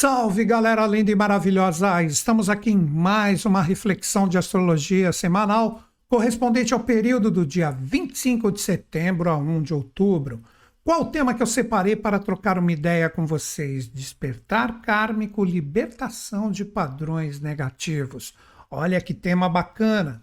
Salve galera linda e maravilhosa! Estamos aqui em mais uma reflexão de astrologia semanal correspondente ao período do dia 25 de setembro a 1 de outubro. Qual o tema que eu separei para trocar uma ideia com vocês? Despertar kármico, libertação de padrões negativos. Olha que tema bacana!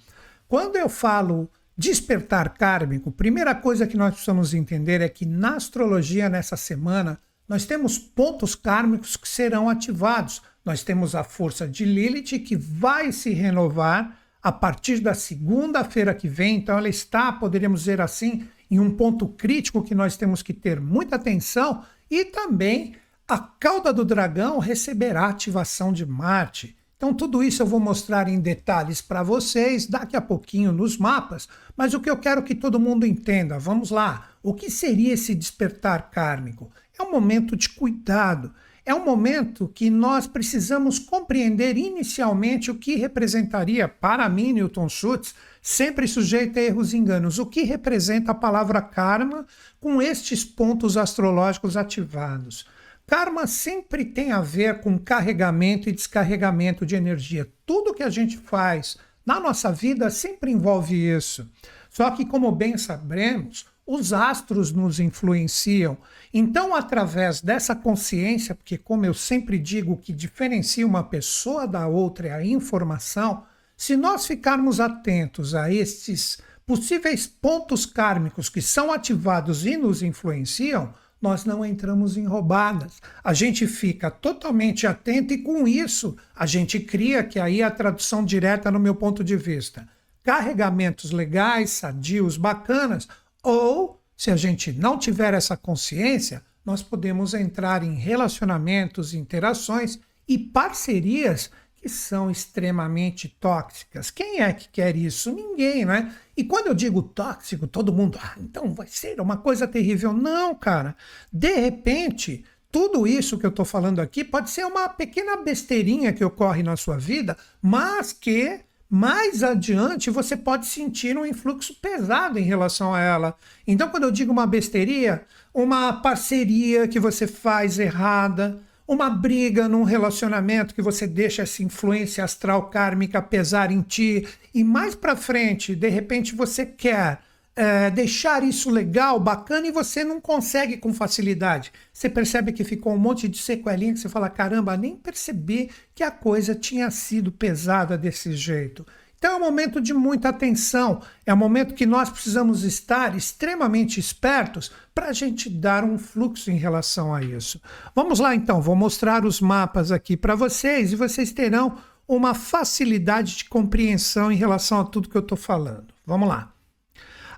Quando eu falo despertar kármico, primeira coisa que nós precisamos entender é que na astrologia nessa semana nós temos pontos kármicos que serão ativados. Nós temos a força de Lilith que vai se renovar a partir da segunda-feira que vem. Então, ela está, poderíamos dizer assim, em um ponto crítico que nós temos que ter muita atenção. E também a cauda do dragão receberá ativação de Marte. Então, tudo isso eu vou mostrar em detalhes para vocês daqui a pouquinho nos mapas, mas o que eu quero que todo mundo entenda, vamos lá, o que seria esse despertar kármico? É um momento de cuidado. É um momento que nós precisamos compreender inicialmente o que representaria, para mim, Newton Schultz, sempre sujeito a erros e enganos, o que representa a palavra karma com estes pontos astrológicos ativados. Karma sempre tem a ver com carregamento e descarregamento de energia. Tudo que a gente faz na nossa vida sempre envolve isso. Só que, como bem sabemos, os astros nos influenciam. Então, através dessa consciência, porque, como eu sempre digo, o que diferencia uma pessoa da outra é a informação, se nós ficarmos atentos a estes possíveis pontos kármicos que são ativados e nos influenciam, nós não entramos em roubadas. A gente fica totalmente atento e, com isso, a gente cria, que aí é a tradução direta no meu ponto de vista, carregamentos legais, sadios, bacanas ou, se a gente não tiver essa consciência, nós podemos entrar em relacionamentos, interações e parcerias que são extremamente tóxicas. Quem é que quer isso? Ninguém, né? E quando eu digo tóxico, todo mundo, ah, então vai ser uma coisa terrível. Não, cara. De repente, tudo isso que eu estou falando aqui pode ser uma pequena besteirinha que ocorre na sua vida, mas que mais adiante você pode sentir um influxo pesado em relação a ela. Então, quando eu digo uma besteiria, uma parceria que você faz errada, uma briga num relacionamento que você deixa essa influência astral kármica pesar em ti, e mais para frente, de repente você quer é, deixar isso legal, bacana, e você não consegue com facilidade. Você percebe que ficou um monte de sequelinha que você fala: caramba, nem percebi que a coisa tinha sido pesada desse jeito. Então é um momento de muita atenção, é um momento que nós precisamos estar extremamente espertos para a gente dar um fluxo em relação a isso. Vamos lá então, vou mostrar os mapas aqui para vocês e vocês terão uma facilidade de compreensão em relação a tudo que eu estou falando. Vamos lá.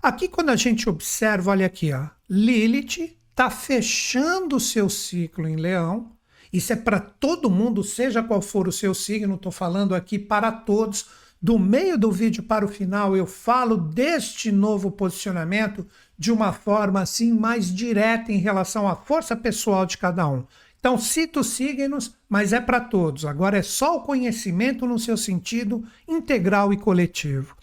Aqui, quando a gente observa, olha aqui, ó, Lilith está fechando o seu ciclo em Leão. Isso é para todo mundo, seja qual for o seu signo, estou falando aqui para todos. Do meio do vídeo para o final, eu falo deste novo posicionamento de uma forma assim mais direta em relação à força pessoal de cada um. Então, cito signos, mas é para todos. Agora é só o conhecimento no seu sentido integral e coletivo.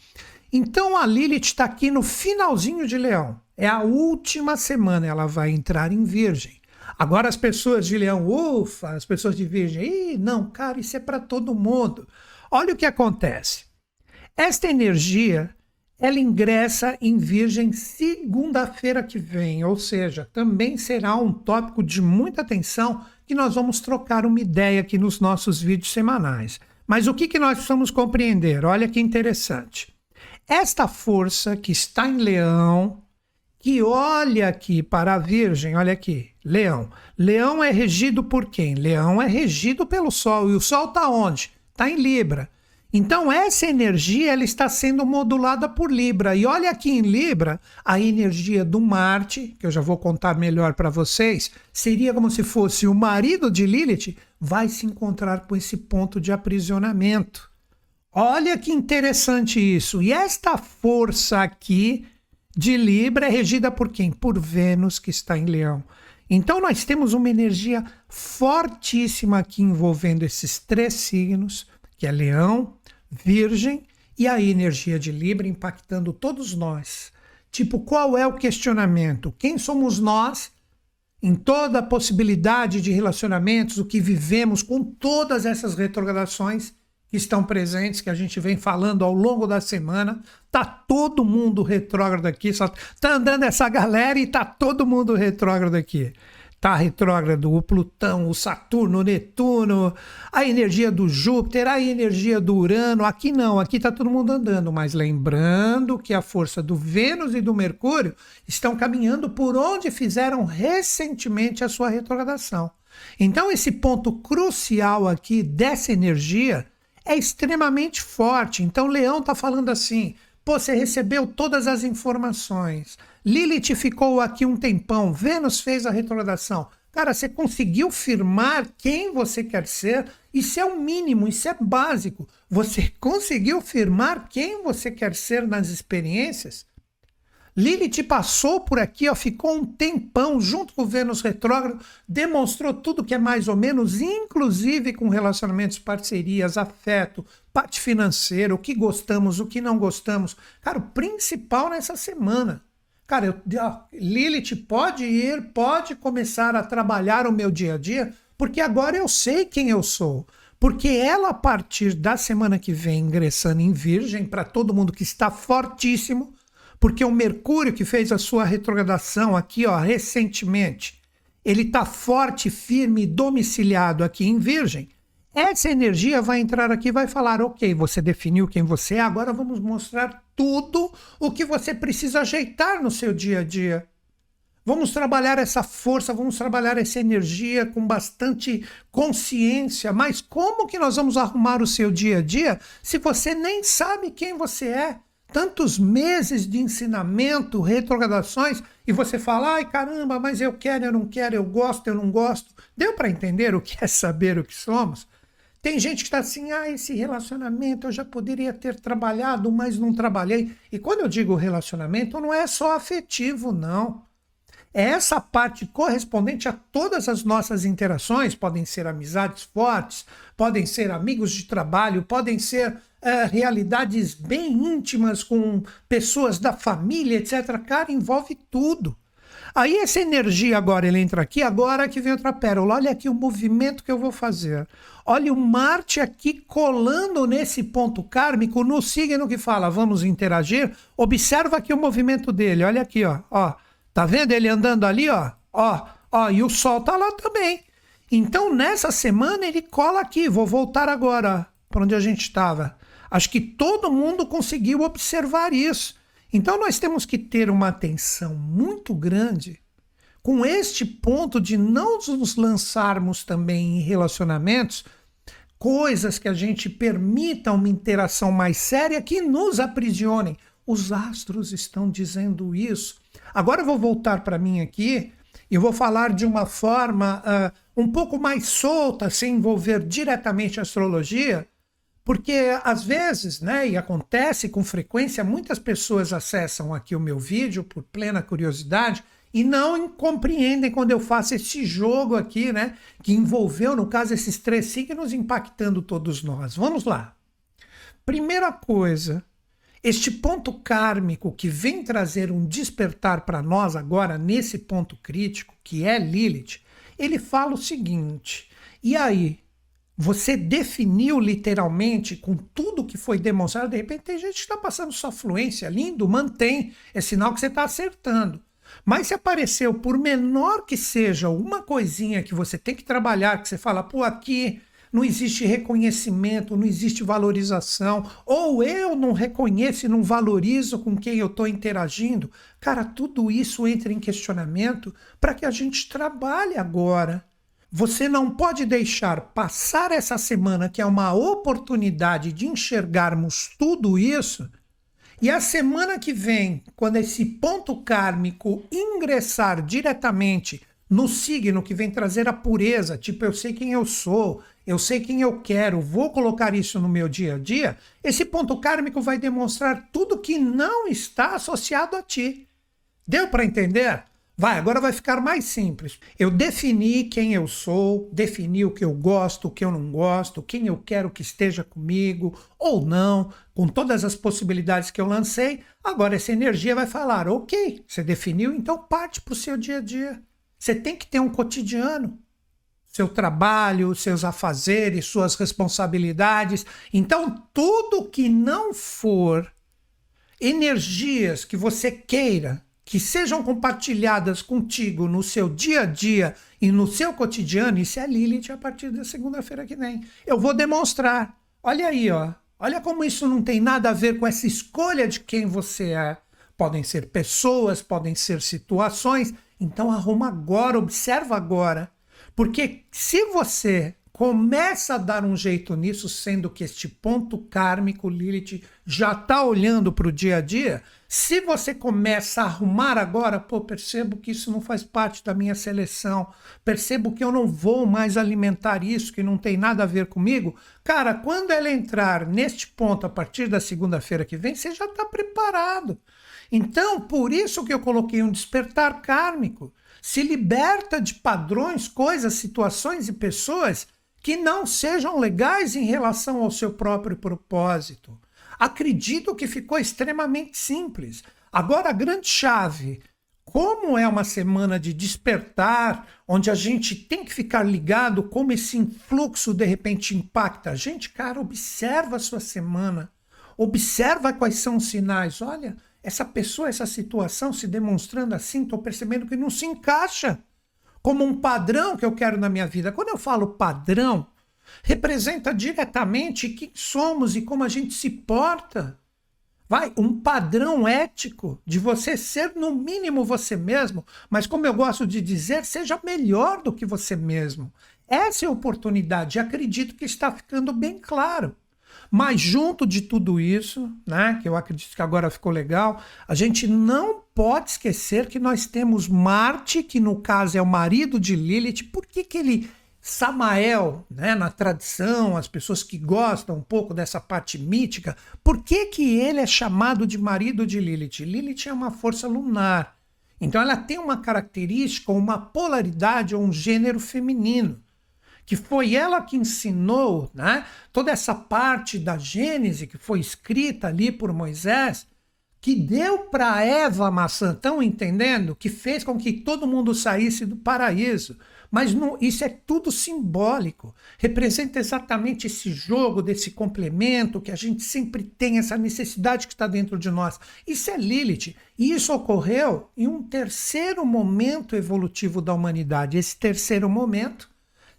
Então a Lilith está aqui no finalzinho de Leão. É a última semana, ela vai entrar em Virgem. Agora as pessoas de Leão, ufa, as pessoas de Virgem, não, cara, isso é para todo mundo. Olha o que acontece. Esta energia, ela ingressa em Virgem segunda-feira que vem, ou seja, também será um tópico de muita atenção que nós vamos trocar uma ideia aqui nos nossos vídeos semanais. Mas o que, que nós precisamos compreender? Olha que interessante. Esta força que está em Leão, que olha aqui para a Virgem, olha aqui, Leão. Leão é regido por quem? Leão é regido pelo Sol. E o Sol está onde? Está em Libra. Então essa energia ela está sendo modulada por Libra. E olha aqui em Libra, a energia do Marte, que eu já vou contar melhor para vocês, seria como se fosse o marido de Lilith, vai se encontrar com esse ponto de aprisionamento. Olha que interessante isso. E esta força aqui de Libra é regida por quem? Por Vênus, que está em Leão. Então nós temos uma energia fortíssima aqui envolvendo esses três signos, que é Leão, Virgem e a energia de Libra impactando todos nós. Tipo, qual é o questionamento? Quem somos nós em toda a possibilidade de relacionamentos, o que vivemos com todas essas retrogradações que estão presentes, que a gente vem falando ao longo da semana. Tá todo mundo retrógrado aqui, só tá andando essa galera e tá todo mundo retrógrado aqui. Tá retrógrado o Plutão, o Saturno, o Netuno, a energia do Júpiter, a energia do Urano. Aqui não, aqui tá todo mundo andando, mas lembrando que a força do Vênus e do Mercúrio estão caminhando por onde fizeram recentemente a sua retrogradação. Então esse ponto crucial aqui dessa energia é extremamente forte. Então Leão tá falando assim: Pô, você recebeu todas as informações. Lilith ficou aqui um tempão. Vênus fez a retrogradação. Cara, você conseguiu firmar quem você quer ser? Isso é o mínimo, isso é básico. Você conseguiu firmar quem você quer ser nas experiências? Lilith passou por aqui, ó, ficou um tempão junto com o Vênus retrógrado, demonstrou tudo que é mais ou menos, inclusive com relacionamentos, parcerias, afeto, parte financeira, o que gostamos, o que não gostamos. Cara, o principal nessa semana. Cara, eu, ó, Lilith pode ir, pode começar a trabalhar o meu dia a dia, porque agora eu sei quem eu sou. Porque ela, a partir da semana que vem, ingressando em Virgem, para todo mundo que está fortíssimo, porque o Mercúrio que fez a sua retrogradação aqui, ó, recentemente, ele está forte, firme, domiciliado aqui em Virgem. Essa energia vai entrar aqui e vai falar: ok, você definiu quem você é, agora vamos mostrar tudo o que você precisa ajeitar no seu dia a dia. Vamos trabalhar essa força, vamos trabalhar essa energia com bastante consciência. Mas como que nós vamos arrumar o seu dia a dia se você nem sabe quem você é? Tantos meses de ensinamento, retrogradações, e você fala, ai caramba, mas eu quero, eu não quero, eu gosto, eu não gosto. Deu para entender o que é saber o que somos? Tem gente que está assim, ah, esse relacionamento eu já poderia ter trabalhado, mas não trabalhei. E quando eu digo relacionamento, não é só afetivo, não. É essa parte correspondente a todas as nossas interações, podem ser amizades fortes, podem ser amigos de trabalho, podem ser uh, realidades bem íntimas com pessoas da família, etc. Cara, envolve tudo. Aí essa energia agora, ele entra aqui, agora que vem outra pérola. Olha aqui o movimento que eu vou fazer. Olha o Marte aqui colando nesse ponto kármico, no signo que fala, vamos interagir. Observa aqui o movimento dele, olha aqui, ó. ó tá vendo ele andando ali, ó? Ó, ó, e o Sol tá lá também. Então, nessa semana, ele cola aqui. Vou voltar agora para onde a gente estava. Acho que todo mundo conseguiu observar isso. Então nós temos que ter uma atenção muito grande com este ponto de não nos lançarmos também em relacionamentos, coisas que a gente permita uma interação mais séria que nos aprisionem. Os astros estão dizendo isso. Agora eu vou voltar para mim aqui e vou falar de uma forma uh, um pouco mais solta, sem envolver diretamente a astrologia, porque às vezes, né, e acontece com frequência, muitas pessoas acessam aqui o meu vídeo por plena curiosidade e não compreendem quando eu faço esse jogo aqui, né, que envolveu, no caso, esses três signos impactando todos nós. Vamos lá. Primeira coisa, este ponto kármico que vem trazer um despertar para nós agora nesse ponto crítico, que é Lilith, ele fala o seguinte: e aí, você definiu literalmente com tudo que foi demonstrado. De repente, tem gente que está passando sua fluência, lindo, mantém. É sinal que você está acertando. Mas se apareceu, por menor que seja, uma coisinha que você tem que trabalhar, que você fala, pô, aqui não existe reconhecimento, não existe valorização, ou eu não reconheço e não valorizo com quem eu estou interagindo, cara, tudo isso entra em questionamento para que a gente trabalhe agora. Você não pode deixar passar essa semana, que é uma oportunidade de enxergarmos tudo isso, e a semana que vem, quando esse ponto kármico ingressar diretamente no signo que vem trazer a pureza, tipo, eu sei quem eu sou, eu sei quem eu quero, vou colocar isso no meu dia a dia, esse ponto kármico vai demonstrar tudo que não está associado a ti. Deu para entender? Vai, agora vai ficar mais simples. Eu defini quem eu sou, defini o que eu gosto, o que eu não gosto, quem eu quero que esteja comigo ou não, com todas as possibilidades que eu lancei. Agora essa energia vai falar: ok, você definiu, então parte para o seu dia a dia. Você tem que ter um cotidiano. Seu trabalho, seus afazeres, suas responsabilidades. Então, tudo que não for energias que você queira que sejam compartilhadas contigo no seu dia a dia e no seu cotidiano, isso é Lilith a partir da segunda-feira que vem. Eu vou demonstrar. Olha aí, ó. Olha como isso não tem nada a ver com essa escolha de quem você é. Podem ser pessoas, podem ser situações. Então arruma agora, observa agora. Porque se você começa a dar um jeito nisso, sendo que este ponto kármico, Lilith, já está olhando para o dia a dia. Se você começa a arrumar agora, pô, percebo que isso não faz parte da minha seleção, percebo que eu não vou mais alimentar isso, que não tem nada a ver comigo. Cara, quando ela entrar neste ponto a partir da segunda-feira que vem, você já está preparado. Então, por isso que eu coloquei um despertar kármico. Se liberta de padrões, coisas, situações e pessoas que não sejam legais em relação ao seu próprio propósito. Acredito que ficou extremamente simples. Agora, a grande chave. Como é uma semana de despertar, onde a gente tem que ficar ligado como esse influxo de repente impacta a gente, cara, observa a sua semana, observa quais são os sinais. Olha, essa pessoa, essa situação se demonstrando assim, estou percebendo que não se encaixa como um padrão que eu quero na minha vida. Quando eu falo padrão, representa diretamente quem somos e como a gente se porta. Vai, um padrão ético de você ser no mínimo você mesmo, mas como eu gosto de dizer, seja melhor do que você mesmo. Essa é a oportunidade, acredito que está ficando bem claro. Mas junto de tudo isso, né, que eu acredito que agora ficou legal, a gente não pode esquecer que nós temos Marte, que no caso é o marido de Lilith. Por que, que ele Samael, né, na tradição, as pessoas que gostam um pouco dessa parte mítica, por que, que ele é chamado de marido de Lilith? Lilith é uma força lunar. Então ela tem uma característica, uma polaridade ou um gênero feminino que foi ela que ensinou né, toda essa parte da Gênese que foi escrita ali por Moisés, que deu para Eva a maçã, estão entendendo? Que fez com que todo mundo saísse do paraíso. Mas não, isso é tudo simbólico. Representa exatamente esse jogo, desse complemento que a gente sempre tem, essa necessidade que está dentro de nós. Isso é Lilith. E isso ocorreu em um terceiro momento evolutivo da humanidade. Esse terceiro momento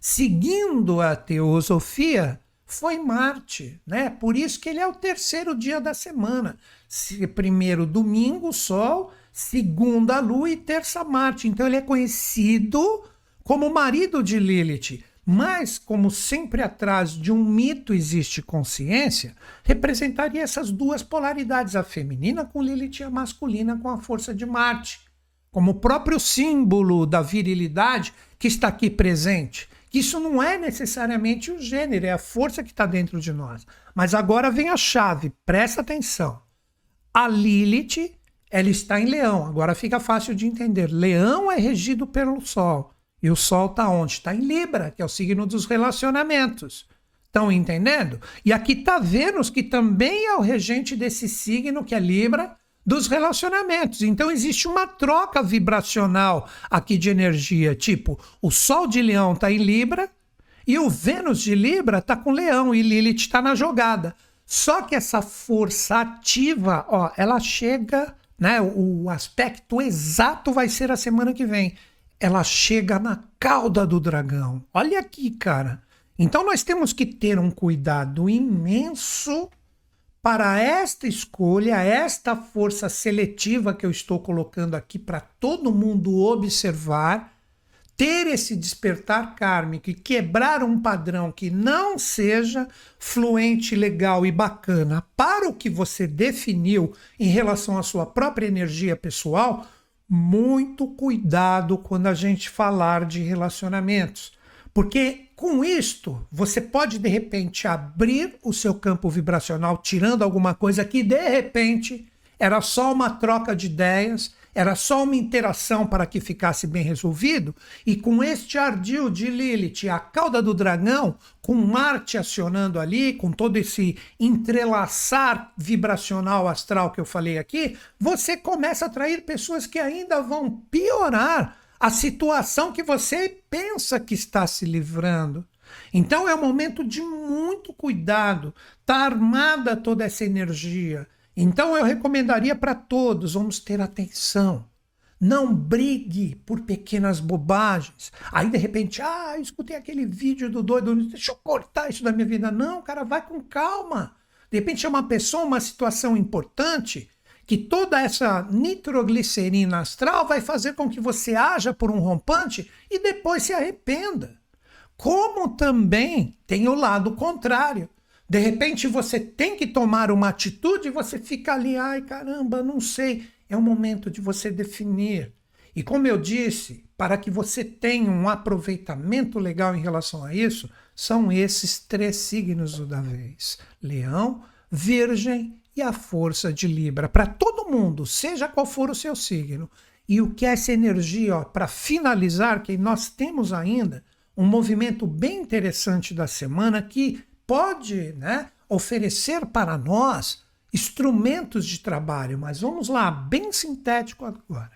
seguindo a teosofia, foi Marte, né? Por isso que ele é o terceiro dia da semana. Primeiro domingo, Sol, segunda Lua e terça Marte. Então ele é conhecido como marido de Lilith. Mas, como sempre atrás de um mito existe consciência, representaria essas duas polaridades, a feminina com Lilith e a masculina com a força de Marte, como o próprio símbolo da virilidade que está aqui presente. Isso não é necessariamente o gênero, é a força que está dentro de nós. Mas agora vem a chave, presta atenção. A Lilith, ela está em Leão. Agora fica fácil de entender. Leão é regido pelo Sol. E o Sol está onde? Está em Libra, que é o signo dos relacionamentos. Estão entendendo? E aqui está Vênus, que também é o regente desse signo, que é Libra, dos relacionamentos. Então existe uma troca vibracional aqui de energia, tipo, o Sol de Leão está em Libra e o Vênus de Libra está com Leão e Lilith está na jogada. Só que essa força ativa, ó, ela chega, né? O aspecto exato vai ser a semana que vem. Ela chega na cauda do dragão. Olha aqui, cara. Então nós temos que ter um cuidado imenso para esta escolha, esta força seletiva que eu estou colocando aqui para todo mundo observar, ter esse despertar kármico e quebrar um padrão que não seja fluente, legal e bacana para o que você definiu em relação à sua própria energia pessoal, muito cuidado quando a gente falar de relacionamentos. Porque com isto, você pode de repente abrir o seu campo vibracional, tirando alguma coisa que de repente era só uma troca de ideias, era só uma interação para que ficasse bem resolvido, e com este ardil de Lilith, a cauda do dragão, com Marte acionando ali, com todo esse entrelaçar vibracional astral que eu falei aqui, você começa a atrair pessoas que ainda vão piorar a situação que você pensa que está se livrando. Então é um momento de muito cuidado, tá armada toda essa energia. Então eu recomendaria para todos, vamos ter atenção. Não brigue por pequenas bobagens. Aí de repente, ah, eu escutei aquele vídeo do doido, deixa eu cortar isso da minha vida. Não, cara, vai com calma. De repente é uma pessoa, uma situação importante, que toda essa nitroglicerina astral vai fazer com que você haja por um rompante e depois se arrependa. Como também tem o lado contrário. De repente você tem que tomar uma atitude e você fica ali, ai caramba, não sei. É o momento de você definir. E como eu disse, para que você tenha um aproveitamento legal em relação a isso, são esses três signos da vez: Leão, Virgem e a força de Libra. Para todo mundo, seja qual for o seu signo. E o que é essa energia, para finalizar, que nós temos ainda um movimento bem interessante da semana que pode né, oferecer para nós instrumentos de trabalho. Mas vamos lá, bem sintético agora.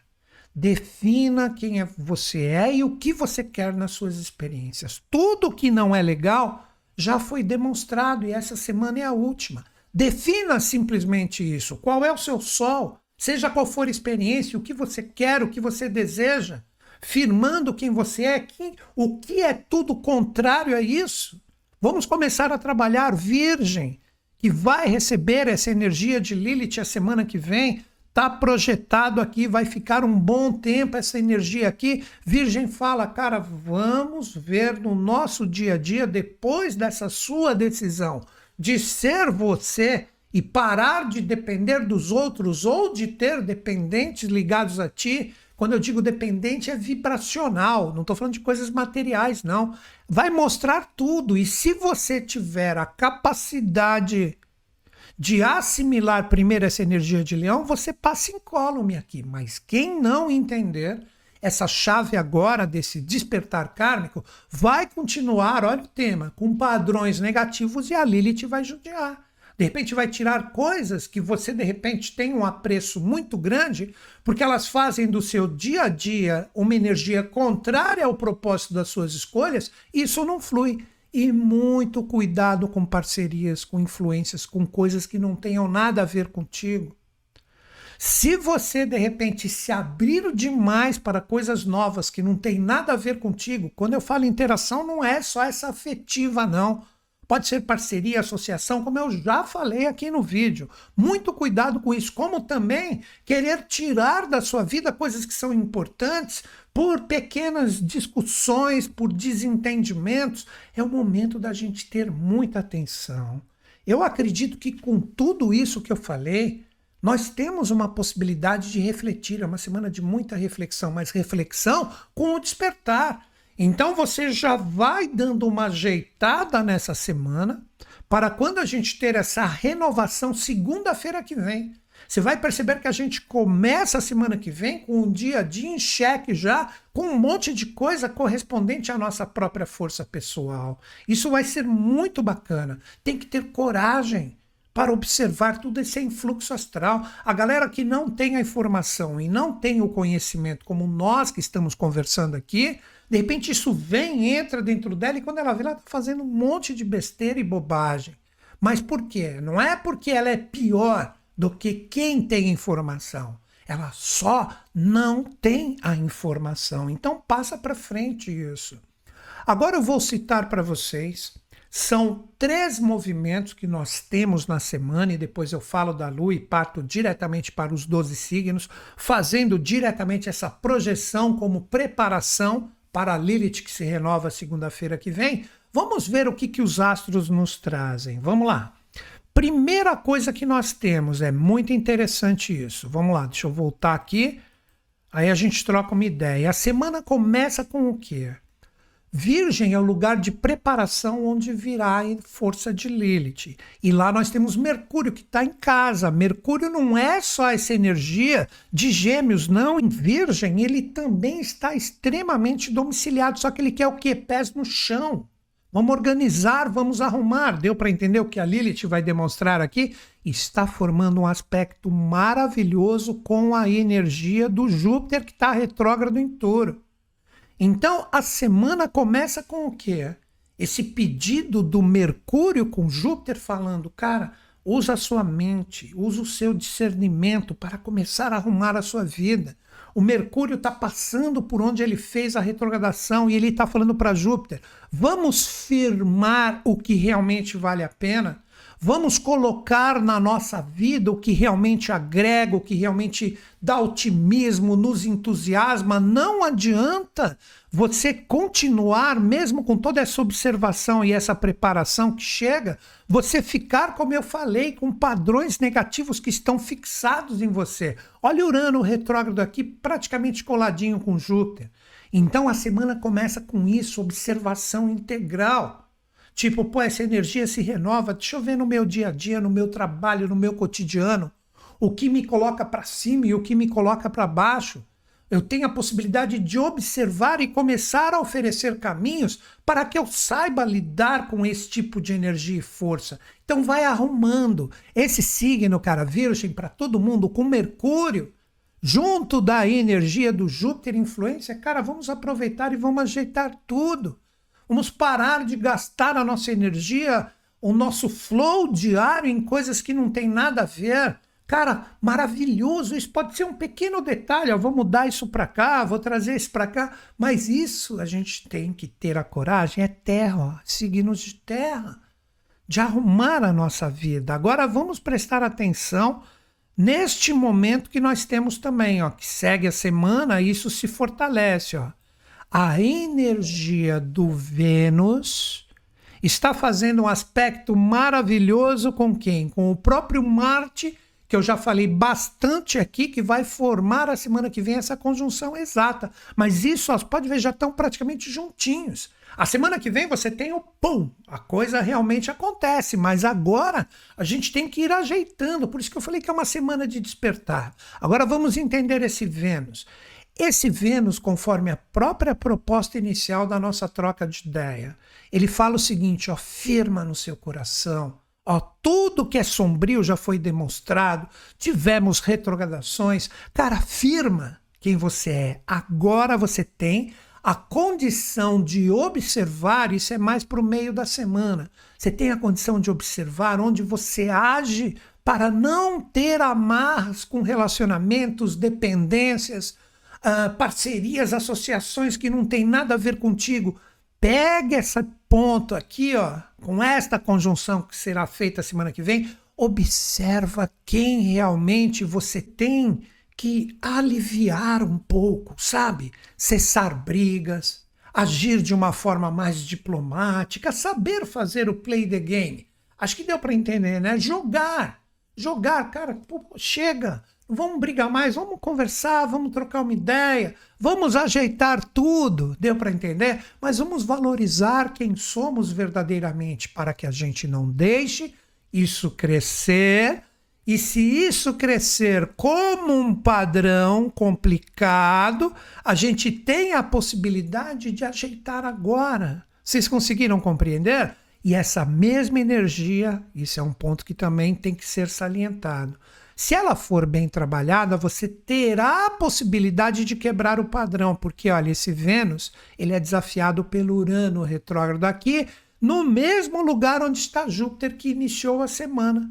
Defina quem é você é e o que você quer nas suas experiências. Tudo que não é legal já foi demonstrado e essa semana é a última. Defina simplesmente isso. Qual é o seu sol? Seja qual for a experiência, o que você quer, o que você deseja firmando quem você é, quem, o que é tudo contrário a isso. Vamos começar a trabalhar virgem, que vai receber essa energia de Lilith a semana que vem. Está projetado aqui, vai ficar um bom tempo essa energia aqui. Virgem fala, cara, vamos ver no nosso dia a dia, depois dessa sua decisão de ser você e parar de depender dos outros ou de ter dependentes ligados a ti, quando eu digo dependente, é vibracional, não estou falando de coisas materiais, não. Vai mostrar tudo. E se você tiver a capacidade de assimilar primeiro essa energia de leão, você passa incólume aqui. Mas quem não entender essa chave agora desse despertar kármico, vai continuar, olha o tema, com padrões negativos e a Lilith vai judiar. De repente vai tirar coisas que você de repente tem um apreço muito grande, porque elas fazem do seu dia a dia uma energia contrária ao propósito das suas escolhas, isso não flui. E muito cuidado com parcerias, com influências, com coisas que não tenham nada a ver contigo. Se você de repente se abrir demais para coisas novas que não tem nada a ver contigo, quando eu falo interação, não é só essa afetiva, não pode ser parceria, associação, como eu já falei aqui no vídeo. Muito cuidado com isso, como também querer tirar da sua vida coisas que são importantes por pequenas discussões, por desentendimentos. É o momento da gente ter muita atenção. Eu acredito que com tudo isso que eu falei, nós temos uma possibilidade de refletir. É uma semana de muita reflexão, mas reflexão com o despertar. Então você já vai dando uma ajeitada nessa semana para quando a gente ter essa renovação segunda-feira que vem. Você vai perceber que a gente começa a semana que vem com um dia a dia em já, com um monte de coisa correspondente à nossa própria força pessoal. Isso vai ser muito bacana. Tem que ter coragem para observar tudo esse influxo astral. A galera que não tem a informação e não tem o conhecimento, como nós que estamos conversando aqui, de repente isso vem, entra dentro dela e quando ela vê, ela está fazendo um monte de besteira e bobagem. Mas por quê? Não é porque ela é pior do que quem tem informação. Ela só não tem a informação. Então passa para frente isso. Agora eu vou citar para vocês. São três movimentos que nós temos na semana, e depois eu falo da Lua e parto diretamente para os 12 signos, fazendo diretamente essa projeção como preparação para a Lilith, que se renova segunda-feira que vem, vamos ver o que, que os astros nos trazem. Vamos lá. Primeira coisa que nós temos, é muito interessante isso. Vamos lá, deixa eu voltar aqui. Aí a gente troca uma ideia. A semana começa com o quê? Virgem é o lugar de preparação onde virá a força de Lilith. E lá nós temos Mercúrio que está em casa. Mercúrio não é só essa energia de gêmeos, não. Em Virgem ele também está extremamente domiciliado, só que ele quer o quê? Pés no chão. Vamos organizar, vamos arrumar. Deu para entender o que a Lilith vai demonstrar aqui? Está formando um aspecto maravilhoso com a energia do Júpiter que está retrógrado em touro. Então a semana começa com o quê? Esse pedido do Mercúrio com Júpiter falando, cara, usa a sua mente, usa o seu discernimento para começar a arrumar a sua vida. O Mercúrio está passando por onde ele fez a retrogradação e ele está falando para Júpiter: vamos firmar o que realmente vale a pena? Vamos colocar na nossa vida o que realmente agrega, o que realmente dá otimismo, nos entusiasma. Não adianta você continuar, mesmo com toda essa observação e essa preparação que chega, você ficar, como eu falei, com padrões negativos que estão fixados em você. Olha Urano retrógrado aqui, praticamente coladinho com Júpiter. Então a semana começa com isso, observação integral. Tipo, pô, essa energia se renova. Deixa eu ver no meu dia a dia, no meu trabalho, no meu cotidiano, o que me coloca para cima e o que me coloca para baixo. Eu tenho a possibilidade de observar e começar a oferecer caminhos para que eu saiba lidar com esse tipo de energia e força. Então vai arrumando esse signo, cara, Virgem, para todo mundo, com Mercúrio, junto da energia do Júpiter influência, cara, vamos aproveitar e vamos ajeitar tudo. Vamos parar de gastar a nossa energia, o nosso flow diário em coisas que não tem nada a ver. Cara, maravilhoso, isso pode ser um pequeno detalhe, eu vou mudar isso para cá, vou trazer isso para cá, mas isso a gente tem que ter a coragem, é terra, signos de terra, de arrumar a nossa vida. Agora vamos prestar atenção neste momento que nós temos também, ó, que segue a semana, isso se fortalece, ó a energia do Vênus está fazendo um aspecto maravilhoso com quem? Com o próprio Marte, que eu já falei bastante aqui, que vai formar a semana que vem essa conjunção exata. Mas isso, ó, pode ver, já estão praticamente juntinhos. A semana que vem você tem o pum, a coisa realmente acontece, mas agora a gente tem que ir ajeitando. Por isso que eu falei que é uma semana de despertar. Agora vamos entender esse Vênus. Esse Vênus, conforme a própria proposta inicial da nossa troca de ideia, ele fala o seguinte: ó, firma no seu coração. Ó, tudo que é sombrio já foi demonstrado, tivemos retrogradações. Cara, firma quem você é. Agora você tem a condição de observar, isso é mais para o meio da semana. Você tem a condição de observar onde você age para não ter amarras com relacionamentos, dependências, uh, parcerias, associações que não tem nada a ver contigo. Pega esse ponto aqui, ó, com esta conjunção que será feita semana que vem, observa quem realmente você tem que aliviar um pouco, sabe? Cessar brigas, agir de uma forma mais diplomática, saber fazer o play the game. Acho que deu para entender, né? Jogar. Jogar, cara, pô, chega vamos brigar mais, vamos conversar, vamos trocar uma ideia, vamos ajeitar tudo, deu para entender? Mas vamos valorizar quem somos verdadeiramente para que a gente não deixe isso crescer. E se isso crescer como um padrão complicado, a gente tem a possibilidade de ajeitar agora. Vocês conseguiram compreender? E essa mesma energia, isso é um ponto que também tem que ser salientado se ela for bem trabalhada, você terá a possibilidade de quebrar o padrão, porque olha, esse Vênus, ele é desafiado pelo Urano retrógrado aqui, no mesmo lugar onde está Júpiter que iniciou a semana.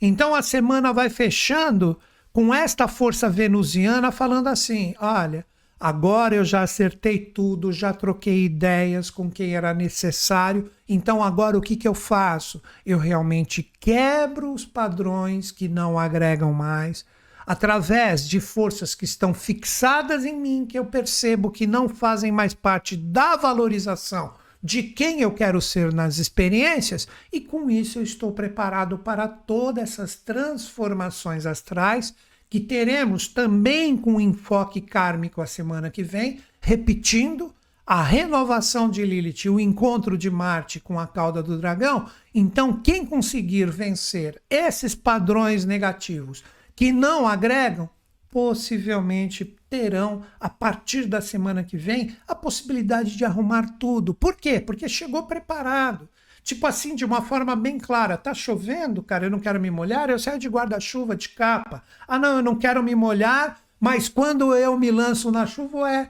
Então a semana vai fechando com esta força venusiana falando assim: olha, Agora eu já acertei tudo, já troquei ideias com quem era necessário. Então agora o que, que eu faço? Eu realmente quebro os padrões que não agregam mais, através de forças que estão fixadas em mim, que eu percebo que não fazem mais parte da valorização de quem eu quero ser nas experiências, e com isso eu estou preparado para todas essas transformações astrais que teremos também com enfoque kármico a semana que vem, repetindo a renovação de Lilith, o encontro de Marte com a cauda do dragão. Então, quem conseguir vencer esses padrões negativos que não agregam, possivelmente terão, a partir da semana que vem, a possibilidade de arrumar tudo. Por quê? Porque chegou preparado. Tipo assim, de uma forma bem clara. Tá chovendo, cara, eu não quero me molhar, eu saio de guarda-chuva, de capa. Ah, não, eu não quero me molhar, mas quando eu me lanço na chuva, é.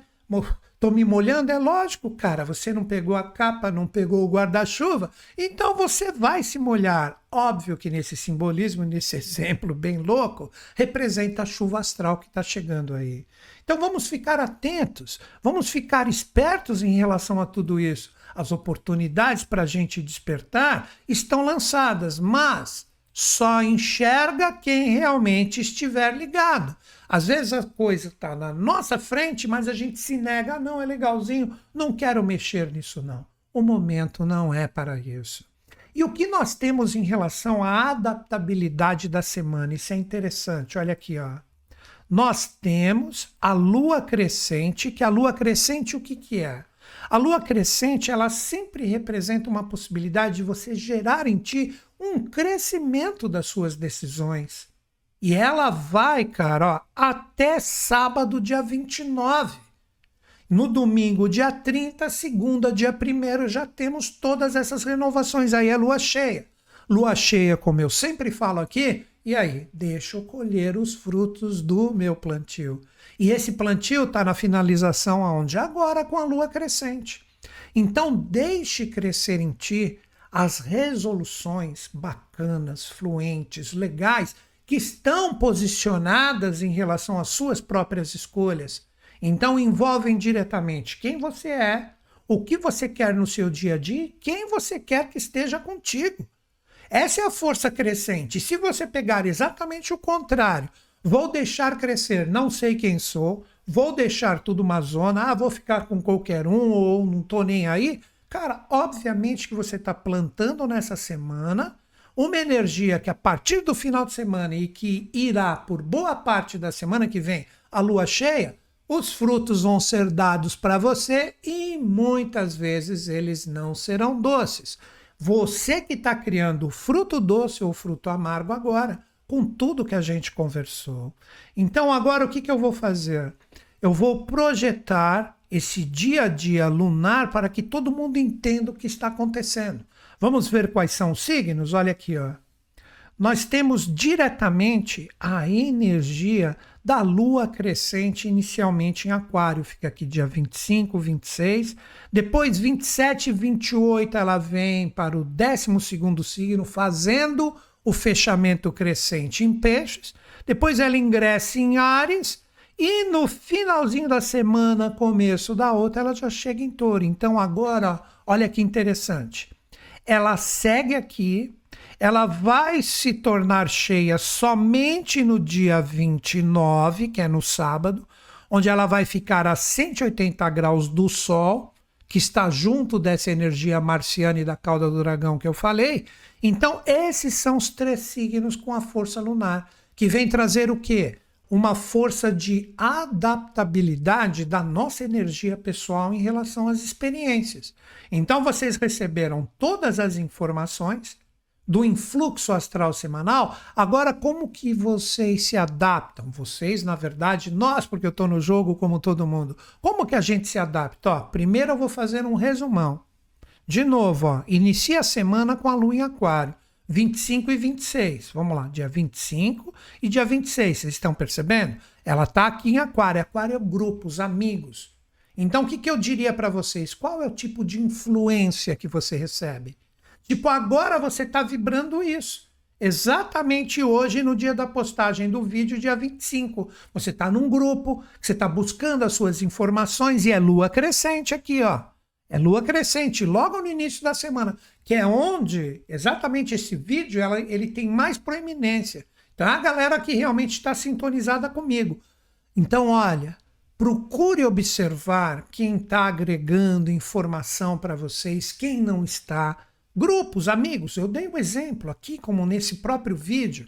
Tô me molhando? É lógico, cara. Você não pegou a capa, não pegou o guarda-chuva, então você vai se molhar. Óbvio que nesse simbolismo, nesse exemplo bem louco, representa a chuva astral que está chegando aí. Então vamos ficar atentos, vamos ficar espertos em relação a tudo isso. As oportunidades para a gente despertar estão lançadas, mas só enxerga quem realmente estiver ligado. Às vezes a coisa está na nossa frente, mas a gente se nega, ah, não, é legalzinho, não quero mexer nisso não. O momento não é para isso. E o que nós temos em relação à adaptabilidade da semana? Isso é interessante. Olha aqui, ó. Nós temos a lua crescente, que a lua crescente o que, que é? A lua crescente, ela sempre representa uma possibilidade de você gerar em ti um crescimento das suas decisões. E ela vai, cara, ó, até sábado, dia 29. No domingo, dia 30, segunda, dia 1 já temos todas essas renovações. Aí é lua cheia. Lua cheia, como eu sempre falo aqui, e aí, deixa eu colher os frutos do meu plantio. E esse plantio está na finalização aonde? Agora com a lua crescente. Então, deixe crescer em ti as resoluções bacanas, fluentes, legais que estão posicionadas em relação às suas próprias escolhas. Então envolvem diretamente quem você é, o que você quer no seu dia a dia, quem você quer que esteja contigo. Essa é a força crescente. Se você pegar exatamente o contrário, vou deixar crescer, não sei quem sou, vou deixar tudo uma zona, ah, vou ficar com qualquer um ou não tô nem aí. Cara, obviamente que você está plantando nessa semana uma energia que a partir do final de semana e que irá por boa parte da semana que vem a lua cheia, os frutos vão ser dados para você e muitas vezes eles não serão doces. Você que está criando o fruto doce ou fruto amargo agora, com tudo que a gente conversou. Então, agora o que, que eu vou fazer? Eu vou projetar esse dia a dia lunar para que todo mundo entenda o que está acontecendo. Vamos ver quais são os signos? Olha aqui, ó. Nós temos diretamente a energia da lua crescente inicialmente em Aquário, fica aqui dia 25, 26. Depois 27 e 28 ela vem para o 12 signo, fazendo o fechamento crescente em Peixes. Depois ela ingressa em Ares e no finalzinho da semana, começo da outra, ela já chega em Touro. Então agora, olha que interessante ela segue aqui, ela vai se tornar cheia somente no dia 29, que é no sábado, onde ela vai ficar a 180 graus do Sol, que está junto dessa energia marciana e da cauda do dragão que eu falei. Então, esses são os três signos com a força lunar, que vem trazer o quê? Uma força de adaptabilidade da nossa energia pessoal em relação às experiências. Então vocês receberam todas as informações do influxo astral semanal. Agora como que vocês se adaptam? Vocês, na verdade, nós, porque eu estou no jogo como todo mundo. Como que a gente se adapta? Ó, primeiro eu vou fazer um resumão. De novo, ó, inicia a semana com a lua em aquário. 25 e 26. Vamos lá, dia 25 e dia 26. Vocês estão percebendo? Ela está aqui em Aquário. Aquário é o grupo, os amigos. Então, o que, que eu diria para vocês? Qual é o tipo de influência que você recebe? Tipo, agora você está vibrando isso. Exatamente hoje, no dia da postagem do vídeo, dia 25. Você está num grupo, você está buscando as suas informações e é lua crescente aqui, ó. É lua crescente, logo no início da semana, que é onde exatamente esse vídeo ela, ele tem mais proeminência. Então, é a galera que realmente está sintonizada comigo. Então, olha, procure observar quem está agregando informação para vocês, quem não está. Grupos, amigos, eu dei um exemplo aqui, como nesse próprio vídeo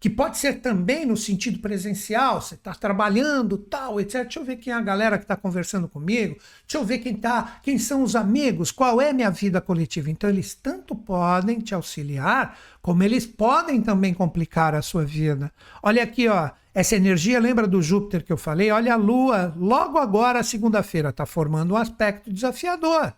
que pode ser também no sentido presencial, você está trabalhando, tal, etc. Deixa eu ver quem é a galera que está conversando comigo, deixa eu ver quem tá, quem são os amigos, qual é minha vida coletiva. Então eles tanto podem te auxiliar, como eles podem também complicar a sua vida. Olha aqui, ó, essa energia, lembra do Júpiter que eu falei? Olha a Lua, logo agora, segunda-feira, está formando um aspecto desafiador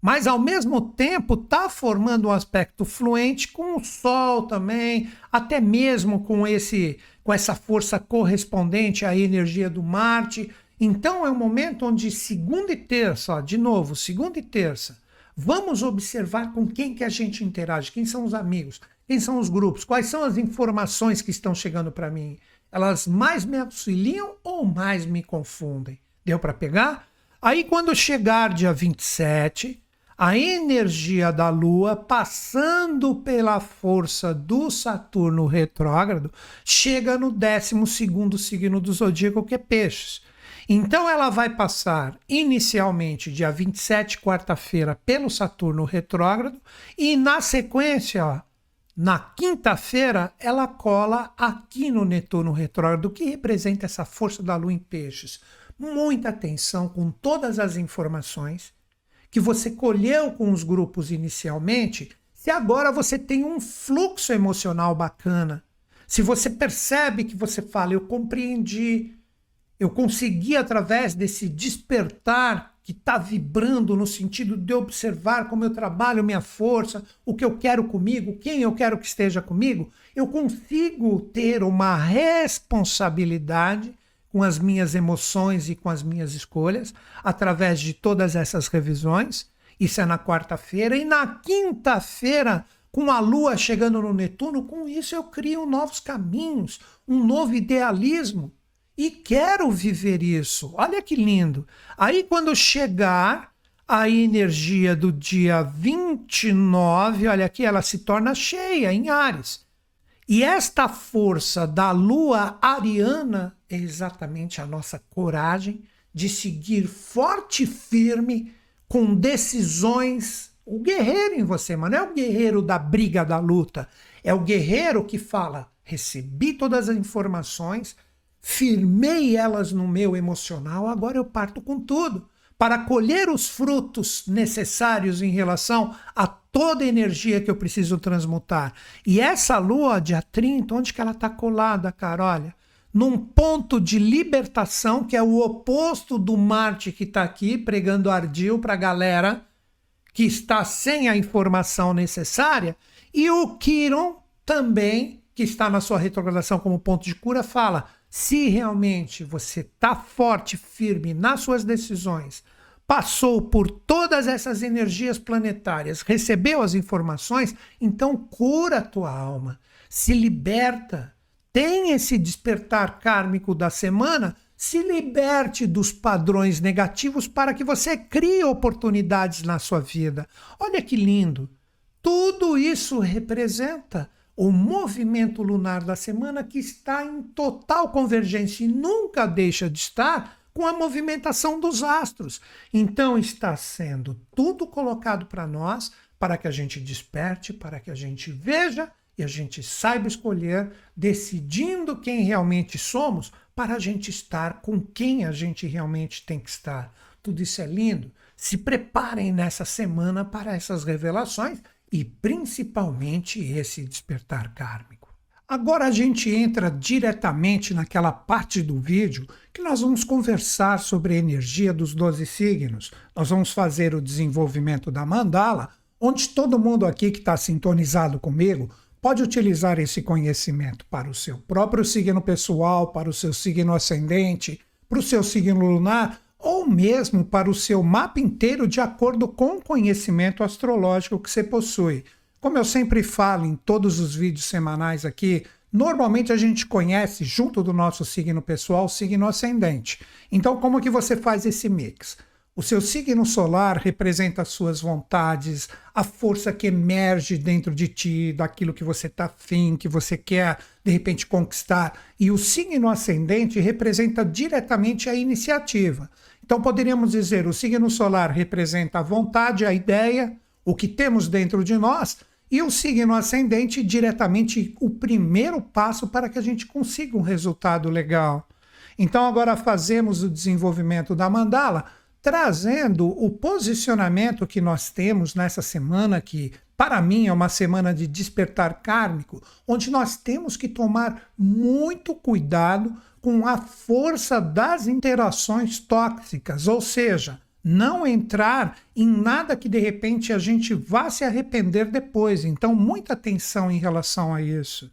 mas ao mesmo tempo está formando um aspecto fluente com o Sol também, até mesmo com esse com essa força correspondente à energia do Marte. Então é um momento onde segunda e terça, ó, de novo, segunda e terça, vamos observar com quem que a gente interage, quem são os amigos, quem são os grupos, quais são as informações que estão chegando para mim. Elas mais me auxiliam ou mais me confundem? Deu para pegar? Aí quando chegar dia 27, a energia da Lua, passando pela força do Saturno retrógrado, chega no 12 signo do zodíaco, que é Peixes. Então ela vai passar inicialmente dia 27, quarta-feira, pelo Saturno retrógrado, e na sequência, na quinta-feira, ela cola aqui no Netuno retrógrado, que representa essa força da Lua em Peixes. Muita atenção com todas as informações que você colheu com os grupos inicialmente, se agora você tem um fluxo emocional bacana. Se você percebe que você fala, eu compreendi, eu consegui através desse despertar que está vibrando no sentido de observar como eu trabalho minha força, o que eu quero comigo, quem eu quero que esteja comigo, eu consigo ter uma responsabilidade com as minhas emoções e com as minhas escolhas, através de todas essas revisões. Isso é na quarta-feira. E na quinta-feira, com a Lua chegando no Netuno, com isso eu crio novos caminhos, um novo idealismo. E quero viver isso. Olha que lindo. Aí, quando chegar a energia do dia 29, olha aqui, ela se torna cheia em Ares. E esta força da lua ariana é exatamente a nossa coragem de seguir forte e firme com decisões. O guerreiro em você, mas não é o guerreiro da briga, da luta. É o guerreiro que fala: recebi todas as informações, firmei elas no meu emocional, agora eu parto com tudo para colher os frutos necessários em relação a toda a energia que eu preciso transmutar. E essa lua, dia 30, onde que ela está colada, cara? Olha, num ponto de libertação, que é o oposto do Marte que está aqui, pregando ardil para a galera que está sem a informação necessária, e o Quiron também, que está na sua retrogradação como ponto de cura, fala se realmente você está forte, firme nas suas decisões, passou por todas essas energias planetárias, recebeu as informações, então cura a tua alma, se liberta, tem esse despertar kármico da semana, se liberte dos padrões negativos para que você crie oportunidades na sua vida. Olha que lindo! Tudo isso representa o movimento lunar da semana que está em total convergência e nunca deixa de estar com a movimentação dos astros. Então está sendo tudo colocado para nós para que a gente desperte, para que a gente veja e a gente saiba escolher, decidindo quem realmente somos, para a gente estar com quem a gente realmente tem que estar. Tudo isso é lindo. Se preparem nessa semana para essas revelações e principalmente esse despertar kármico. Agora a gente entra diretamente naquela parte do vídeo que nós vamos conversar sobre a energia dos 12 signos. Nós vamos fazer o desenvolvimento da mandala, onde todo mundo aqui que está sintonizado comigo pode utilizar esse conhecimento para o seu próprio signo pessoal, para o seu signo ascendente, para o seu signo lunar ou mesmo para o seu mapa inteiro de acordo com o conhecimento astrológico que você possui. Como eu sempre falo em todos os vídeos semanais aqui, normalmente a gente conhece, junto do nosso signo pessoal, o signo ascendente. Então, como que você faz esse mix? O seu signo solar representa as suas vontades, a força que emerge dentro de ti, daquilo que você está afim, que você quer de repente conquistar. E o signo ascendente representa diretamente a iniciativa. Então poderíamos dizer: o signo solar representa a vontade, a ideia, o que temos dentro de nós, e o signo ascendente diretamente o primeiro passo para que a gente consiga um resultado legal. Então agora fazemos o desenvolvimento da mandala trazendo o posicionamento que nós temos nessa semana, que para mim é uma semana de despertar kármico, onde nós temos que tomar muito cuidado com a força das interações tóxicas, ou seja, não entrar em nada que de repente a gente vá se arrepender depois. Então, muita atenção em relação a isso.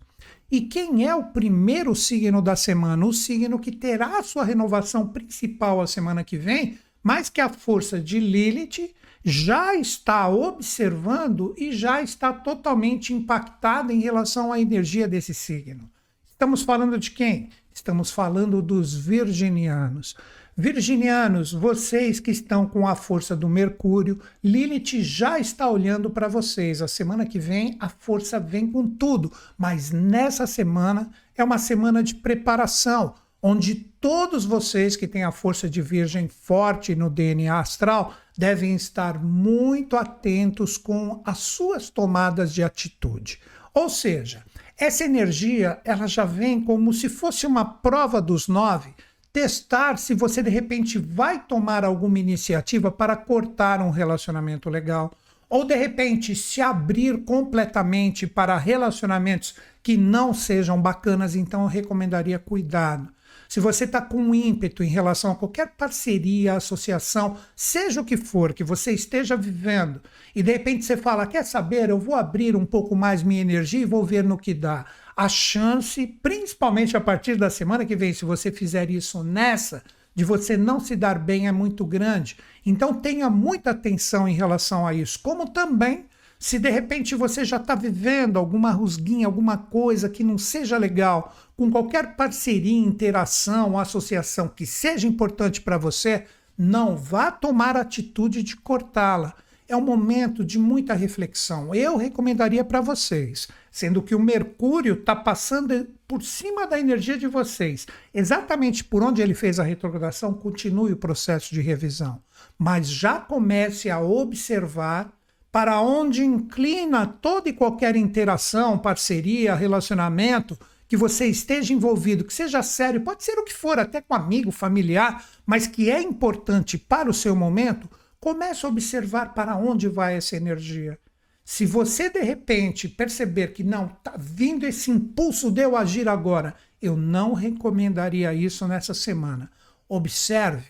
E quem é o primeiro signo da semana? O signo que terá sua renovação principal a semana que vem, mas que a força de Lilith já está observando e já está totalmente impactada em relação à energia desse signo. Estamos falando de quem? Estamos falando dos virginianos. Virginianos, vocês que estão com a força do Mercúrio, Lilith já está olhando para vocês. A semana que vem a força vem com tudo, mas nessa semana é uma semana de preparação, onde todos vocês que têm a força de Virgem forte no DNA astral devem estar muito atentos com as suas tomadas de atitude. Ou seja, essa energia ela já vem como se fosse uma prova dos nove testar se você de repente vai tomar alguma iniciativa para cortar um relacionamento legal ou de repente se abrir completamente para relacionamentos que não sejam bacanas, então eu recomendaria cuidado. Se você está com ímpeto em relação a qualquer parceria, associação, seja o que for que você esteja vivendo, e de repente você fala: quer saber, eu vou abrir um pouco mais minha energia e vou ver no que dá a chance, principalmente a partir da semana que vem, se você fizer isso nessa, de você não se dar bem é muito grande. Então tenha muita atenção em relação a isso. Como também, se de repente você já está vivendo alguma rusguinha, alguma coisa que não seja legal, com qualquer parceria, interação, associação que seja importante para você, não vá tomar atitude de cortá-la é um momento de muita reflexão. Eu recomendaria para vocês, sendo que o Mercúrio está passando por cima da energia de vocês, exatamente por onde ele fez a retrogradação, continue o processo de revisão, mas já comece a observar para onde inclina toda e qualquer interação, parceria, relacionamento que você esteja envolvido, que seja sério, pode ser o que for, até com amigo, familiar, mas que é importante para o seu momento Comece a observar para onde vai essa energia. Se você de repente perceber que não está vindo esse impulso de eu agir agora, eu não recomendaria isso nessa semana. Observe,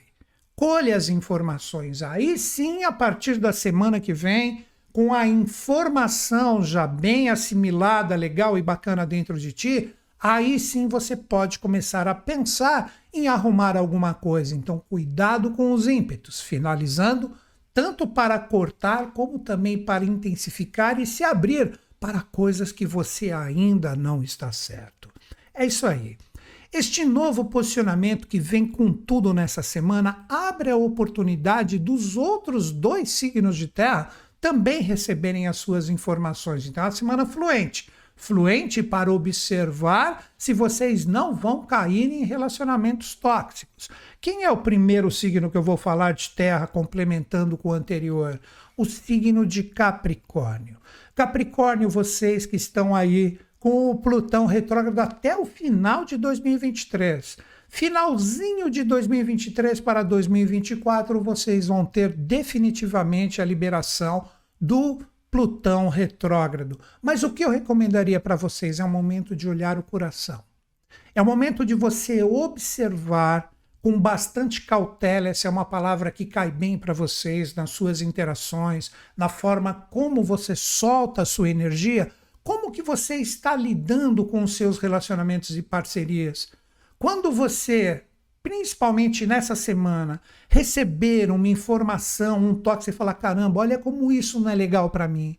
colhe as informações. Aí sim, a partir da semana que vem, com a informação já bem assimilada, legal e bacana dentro de ti, aí sim você pode começar a pensar em arrumar alguma coisa. Então, cuidado com os ímpetos. Finalizando, tanto para cortar como também para intensificar e se abrir para coisas que você ainda não está certo. É isso aí. Este novo posicionamento que vem com tudo nessa semana abre a oportunidade dos outros dois signos de terra também receberem as suas informações. Então, uma semana fluente fluente para observar se vocês não vão cair em relacionamentos tóxicos. Quem é o primeiro signo que eu vou falar de terra, complementando com o anterior? O signo de Capricórnio. Capricórnio, vocês que estão aí com o Plutão retrógrado até o final de 2023. Finalzinho de 2023 para 2024, vocês vão ter definitivamente a liberação do Plutão retrógrado. Mas o que eu recomendaria para vocês é um momento de olhar o coração. É o momento de você observar com bastante cautela, essa é uma palavra que cai bem para vocês nas suas interações, na forma como você solta a sua energia, como que você está lidando com os seus relacionamentos e parcerias. Quando você principalmente nessa semana, receber uma informação, um toque, você fala: caramba, olha como isso não é legal para mim.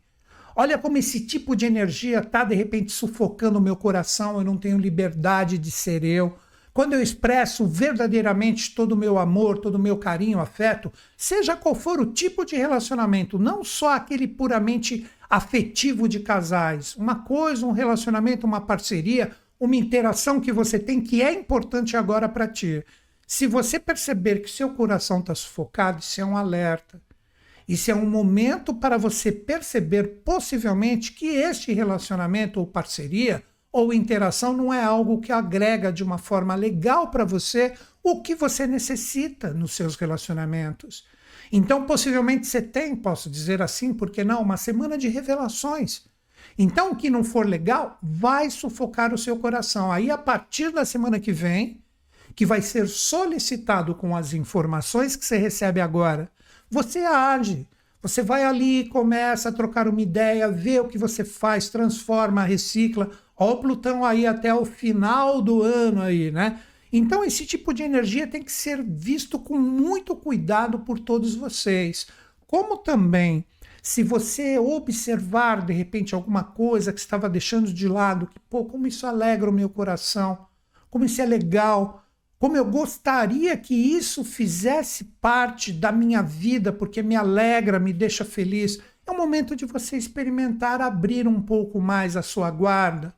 Olha como esse tipo de energia está de repente sufocando o meu coração, eu não tenho liberdade de ser eu. Quando eu expresso verdadeiramente todo o meu amor, todo o meu carinho, afeto, seja qual for o tipo de relacionamento, não só aquele puramente afetivo de casais, uma coisa, um relacionamento, uma parceria, uma interação que você tem que é importante agora para ti. Se você perceber que seu coração está sufocado, isso é um alerta. Isso é um momento para você perceber, possivelmente, que este relacionamento ou parceria ou interação não é algo que agrega de uma forma legal para você o que você necessita nos seus relacionamentos. Então, possivelmente você tem, posso dizer assim, porque não, uma semana de revelações. Então, o que não for legal vai sufocar o seu coração. Aí, a partir da semana que vem, que vai ser solicitado com as informações que você recebe agora, você age. Você vai ali, começa a trocar uma ideia, vê o que você faz, transforma, recicla. Ó, o Plutão aí até o final do ano aí, né? Então esse tipo de energia tem que ser visto com muito cuidado por todos vocês. Como também, se você observar de repente alguma coisa que estava deixando de lado, que pô, como isso alegra o meu coração, como isso é legal, como eu gostaria que isso fizesse parte da minha vida, porque me alegra, me deixa feliz. É o momento de você experimentar abrir um pouco mais a sua guarda.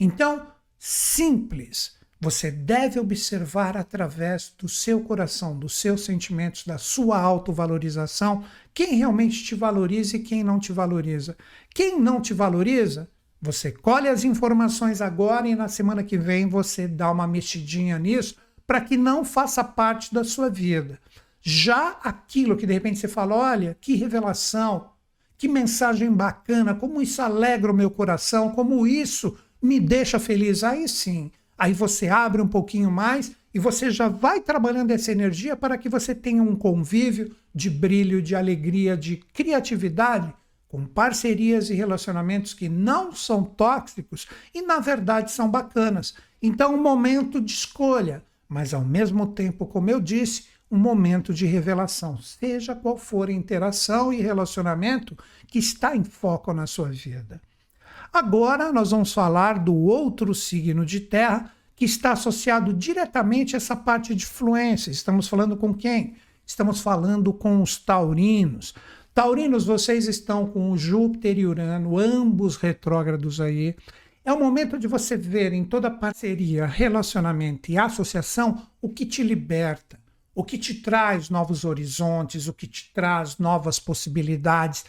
Então, simples. Você deve observar através do seu coração, dos seus sentimentos, da sua autovalorização, quem realmente te valoriza e quem não te valoriza. Quem não te valoriza, você colhe as informações agora e na semana que vem você dá uma mexidinha nisso para que não faça parte da sua vida. Já aquilo que de repente você fala, olha, que revelação, que mensagem bacana, como isso alegra o meu coração, como isso me deixa feliz. Aí sim, aí você abre um pouquinho mais e você já vai trabalhando essa energia para que você tenha um convívio de brilho, de alegria, de criatividade com parcerias e relacionamentos que não são tóxicos e na verdade são bacanas. Então, um momento de escolha mas ao mesmo tempo, como eu disse, um momento de revelação, seja qual for a interação e relacionamento que está em foco na sua vida. Agora nós vamos falar do outro signo de terra que está associado diretamente a essa parte de fluência. Estamos falando com quem? Estamos falando com os taurinos. Taurinos, vocês estão com o Júpiter e Urano, ambos retrógrados aí. É o momento de você ver em toda parceria, relacionamento e associação o que te liberta, o que te traz novos horizontes, o que te traz novas possibilidades.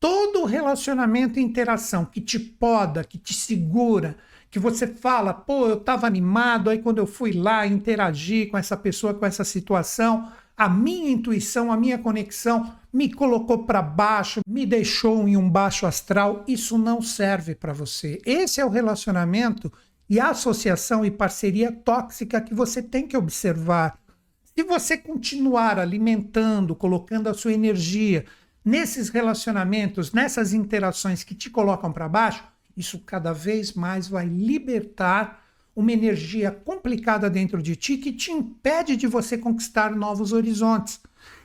Todo relacionamento e interação que te poda, que te segura, que você fala, pô, eu estava animado, aí quando eu fui lá interagir com essa pessoa, com essa situação, a minha intuição, a minha conexão me colocou para baixo, me deixou em um baixo astral. Isso não serve para você. Esse é o relacionamento e associação e parceria tóxica que você tem que observar. Se você continuar alimentando, colocando a sua energia nesses relacionamentos, nessas interações que te colocam para baixo, isso cada vez mais vai libertar uma energia complicada dentro de ti que te impede de você conquistar novos horizontes.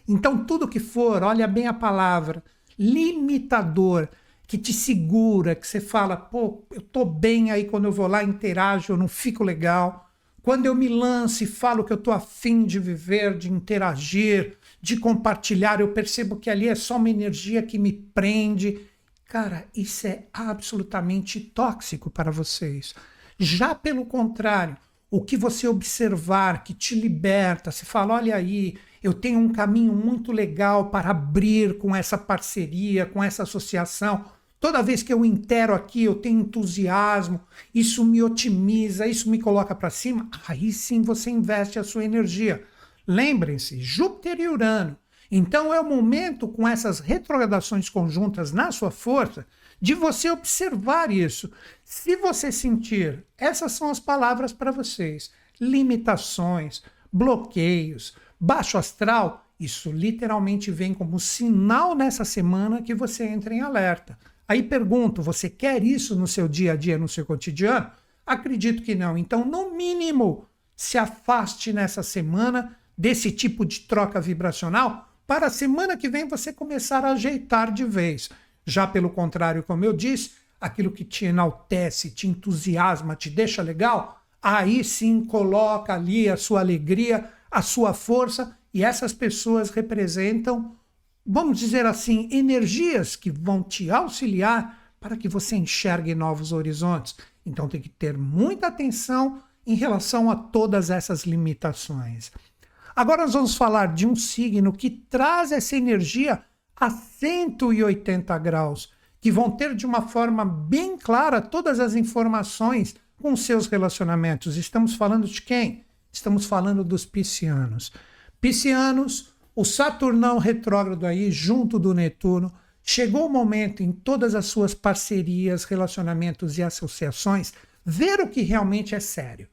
Então, tudo que for, olha bem a palavra, limitador, que te segura, que você fala, pô, eu tô bem aí quando eu vou lá, interajo, eu não fico legal. Quando eu me lanço e falo que eu tô afim de viver, de interagir, de compartilhar, eu percebo que ali é só uma energia que me prende. Cara, isso é absolutamente tóxico para vocês. Já pelo contrário, o que você observar que te liberta, se fala, olha aí, eu tenho um caminho muito legal para abrir com essa parceria, com essa associação. Toda vez que eu intero aqui, eu tenho entusiasmo, isso me otimiza, isso me coloca para cima. Aí sim você investe a sua energia. Lembrem-se, Júpiter e Urano. Então é o momento, com essas retrogradações conjuntas na sua força, de você observar isso. Se você sentir, essas são as palavras para vocês: limitações, bloqueios, baixo astral, isso literalmente vem como sinal nessa semana que você entra em alerta. Aí pergunto: você quer isso no seu dia a dia, no seu cotidiano? Acredito que não. Então, no mínimo, se afaste nessa semana desse tipo de troca vibracional para a semana que vem você começar a ajeitar de vez. Já pelo contrário, como eu disse, aquilo que te enaltece, te entusiasma, te deixa legal, aí sim coloca ali a sua alegria, a sua força, e essas pessoas representam, vamos dizer assim, energias que vão te auxiliar para que você enxergue novos horizontes. Então tem que ter muita atenção em relação a todas essas limitações. Agora nós vamos falar de um signo que traz essa energia a 180 graus, que vão ter de uma forma bem clara todas as informações com seus relacionamentos. Estamos falando de quem? Estamos falando dos piscianos. Piscianos, o Saturnão retrógrado aí, junto do Netuno, chegou o momento em todas as suas parcerias, relacionamentos e associações, ver o que realmente é sério.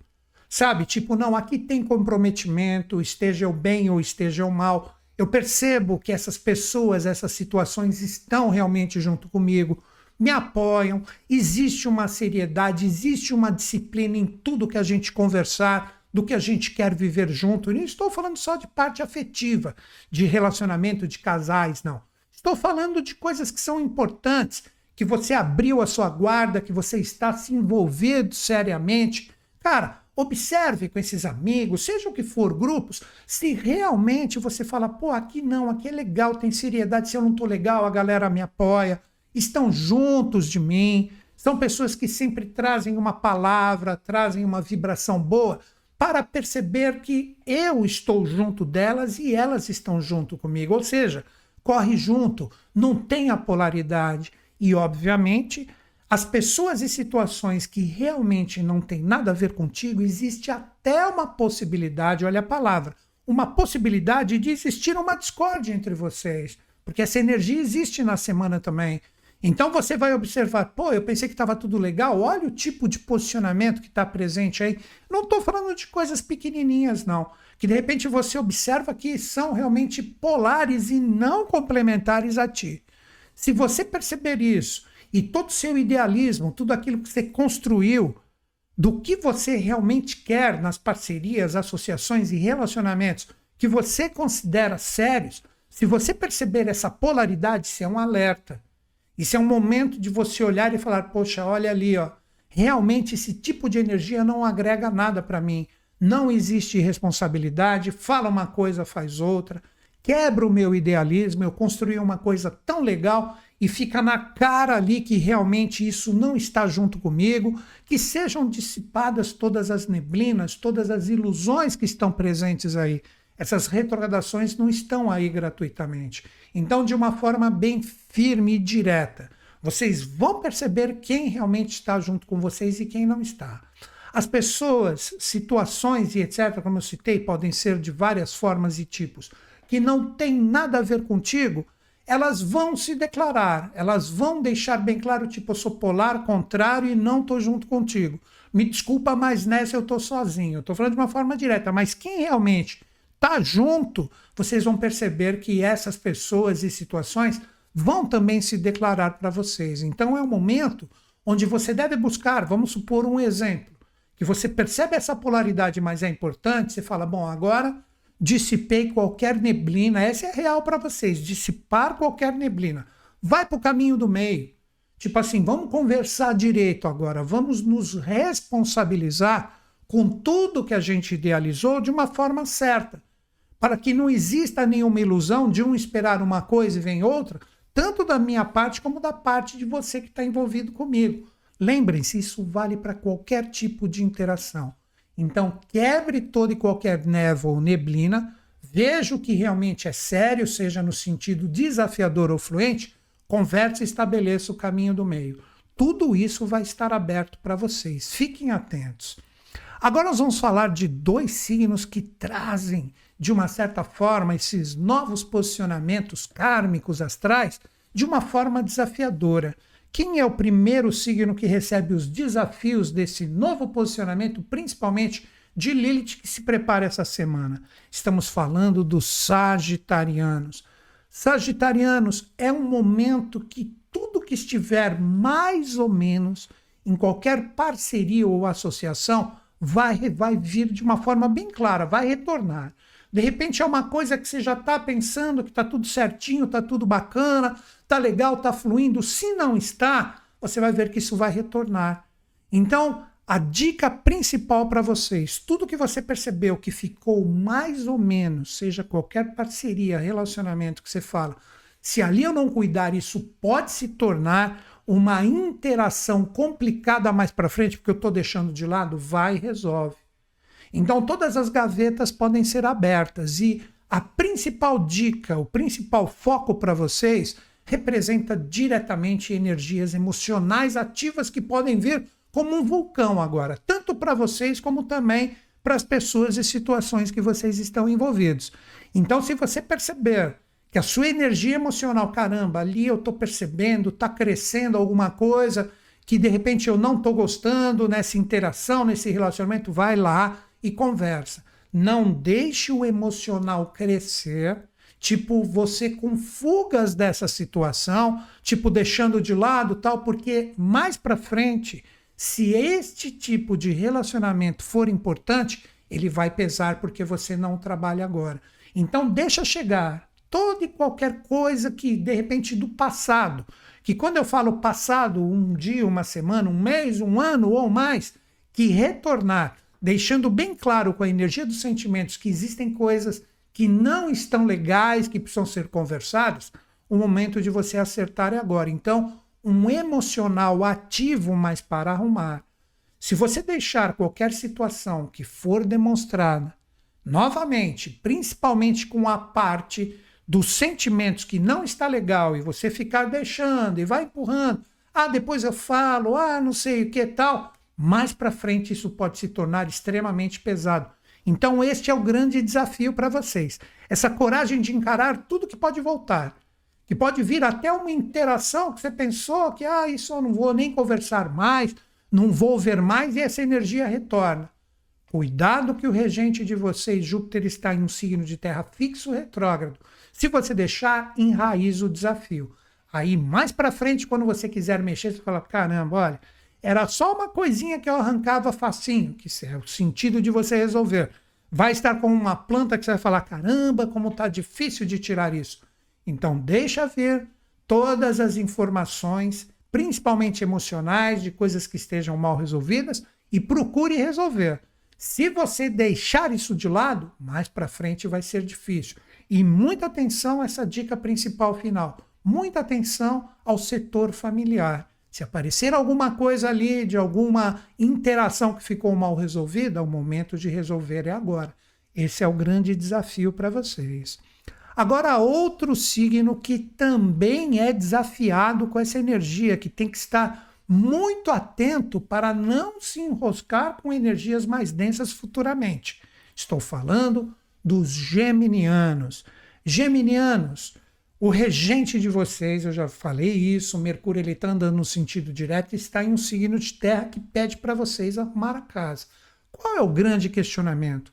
Sabe, tipo, não, aqui tem comprometimento, esteja eu bem ou esteja eu mal, Eu percebo que essas pessoas, essas situações estão realmente junto comigo, me apoiam, existe uma seriedade, existe uma disciplina em tudo que a gente conversar, do que a gente quer viver junto. E não estou falando só de parte afetiva, de relacionamento de casais, não. Estou falando de coisas que são importantes, que você abriu a sua guarda, que você está se envolvendo seriamente. Cara, observe com esses amigos, seja o que for, grupos, se realmente você fala, pô, aqui não, aqui é legal, tem seriedade, se eu não tô legal, a galera me apoia, estão juntos de mim, são pessoas que sempre trazem uma palavra, trazem uma vibração boa para perceber que eu estou junto delas e elas estão junto comigo. Ou seja, corre junto, não tem a polaridade. E, obviamente, as pessoas e situações que realmente não têm nada a ver contigo, existe até uma possibilidade, olha a palavra, uma possibilidade de existir uma discórdia entre vocês. Porque essa energia existe na semana também. Então você vai observar, pô, eu pensei que estava tudo legal, olha o tipo de posicionamento que está presente aí. Não estou falando de coisas pequenininhas, não. Que de repente você observa que são realmente polares e não complementares a ti. Se você perceber isso e todo o seu idealismo, tudo aquilo que você construiu, do que você realmente quer nas parcerias, associações e relacionamentos que você considera sérios, se você perceber essa polaridade, isso é um alerta isso é um momento de você olhar e falar: poxa, olha ali, ó, realmente esse tipo de energia não agrega nada para mim. Não existe responsabilidade, fala uma coisa, faz outra, quebra o meu idealismo, eu construí uma coisa tão legal e fica na cara ali que realmente isso não está junto comigo, que sejam dissipadas todas as neblinas, todas as ilusões que estão presentes aí. Essas retrogradações não estão aí gratuitamente. Então, de uma forma bem firme e direta, vocês vão perceber quem realmente está junto com vocês e quem não está. As pessoas, situações e etc., como eu citei, podem ser de várias formas e tipos, que não tem nada a ver contigo, elas vão se declarar, elas vão deixar bem claro, tipo, eu sou polar, contrário e não estou junto contigo. Me desculpa, mas nessa eu estou sozinho. Estou falando de uma forma direta, mas quem realmente tá junto, vocês vão perceber que essas pessoas e situações vão também se declarar para vocês. Então é um momento onde você deve buscar, vamos supor um exemplo, que você percebe essa polaridade, mas é importante, você fala, bom, agora dissipei qualquer neblina, essa é real para vocês, dissipar qualquer neblina. Vai para o caminho do meio. Tipo assim, vamos conversar direito agora, vamos nos responsabilizar com tudo que a gente idealizou de uma forma certa para que não exista nenhuma ilusão de um esperar uma coisa e vem outra, tanto da minha parte como da parte de você que está envolvido comigo. Lembrem-se, isso vale para qualquer tipo de interação. Então, quebre toda e qualquer névoa ou neblina, veja o que realmente é sério, seja no sentido desafiador ou fluente, converse e estabeleça o caminho do meio. Tudo isso vai estar aberto para vocês. Fiquem atentos. Agora nós vamos falar de dois signos que trazem de uma certa forma, esses novos posicionamentos kármicos astrais de uma forma desafiadora. Quem é o primeiro signo que recebe os desafios desse novo posicionamento, principalmente de Lilith, que se prepara essa semana? Estamos falando dos Sagitarianos. Sagitarianos é um momento que tudo que estiver mais ou menos em qualquer parceria ou associação vai, vai vir de uma forma bem clara, vai retornar. De repente é uma coisa que você já está pensando que está tudo certinho, está tudo bacana, está legal, está fluindo. Se não está, você vai ver que isso vai retornar. Então, a dica principal para vocês: tudo que você percebeu que ficou mais ou menos, seja qualquer parceria, relacionamento que você fala, se ali eu não cuidar, isso pode se tornar uma interação complicada mais para frente, porque eu estou deixando de lado, vai e resolve. Então, todas as gavetas podem ser abertas e a principal dica, o principal foco para vocês representa diretamente energias emocionais ativas que podem vir como um vulcão agora, tanto para vocês como também para as pessoas e situações que vocês estão envolvidos. Então, se você perceber que a sua energia emocional, caramba, ali eu estou percebendo, está crescendo alguma coisa que de repente eu não estou gostando nessa interação, nesse relacionamento, vai lá e conversa. Não deixe o emocional crescer, tipo você com fugas dessa situação, tipo deixando de lado tal, porque mais para frente, se este tipo de relacionamento for importante, ele vai pesar porque você não trabalha agora. Então deixa chegar toda e qualquer coisa que de repente do passado, que quando eu falo passado, um dia, uma semana, um mês, um ano ou mais, que retornar, deixando bem claro com a energia dos sentimentos que existem coisas que não estão legais, que precisam ser conversados, o momento de você acertar é agora. Então, um emocional ativo, mas para arrumar. Se você deixar qualquer situação que for demonstrada, novamente, principalmente com a parte dos sentimentos que não está legal e você ficar deixando e vai empurrando, ah, depois eu falo, ah, não sei o que tal, mais para frente isso pode se tornar extremamente pesado. Então este é o grande desafio para vocês. Essa coragem de encarar tudo que pode voltar, que pode vir até uma interação que você pensou que ah, isso eu não vou nem conversar mais, não vou ver mais e essa energia retorna. Cuidado que o regente de vocês, Júpiter, está em um signo de terra fixo retrógrado. Se você deixar, enraiza o desafio. Aí, mais para frente, quando você quiser mexer, você fala: caramba, olha, era só uma coisinha que eu arrancava facinho, que é o sentido de você resolver. Vai estar com uma planta que você vai falar: caramba, como está difícil de tirar isso. Então, deixa ver todas as informações, principalmente emocionais, de coisas que estejam mal resolvidas e procure resolver. Se você deixar isso de lado, mais para frente vai ser difícil. E muita atenção a essa dica principal final. Muita atenção ao setor familiar. Se aparecer alguma coisa ali de alguma interação que ficou mal resolvida, é o momento de resolver é agora. Esse é o grande desafio para vocês. Agora, outro signo que também é desafiado com essa energia, que tem que estar muito atento para não se enroscar com energias mais densas futuramente. Estou falando dos geminianos. Geminianos, o regente de vocês, eu já falei isso, Mercúrio ele está andando no sentido direto está em um signo de terra que pede para vocês arrumar a casa. Qual é o grande questionamento?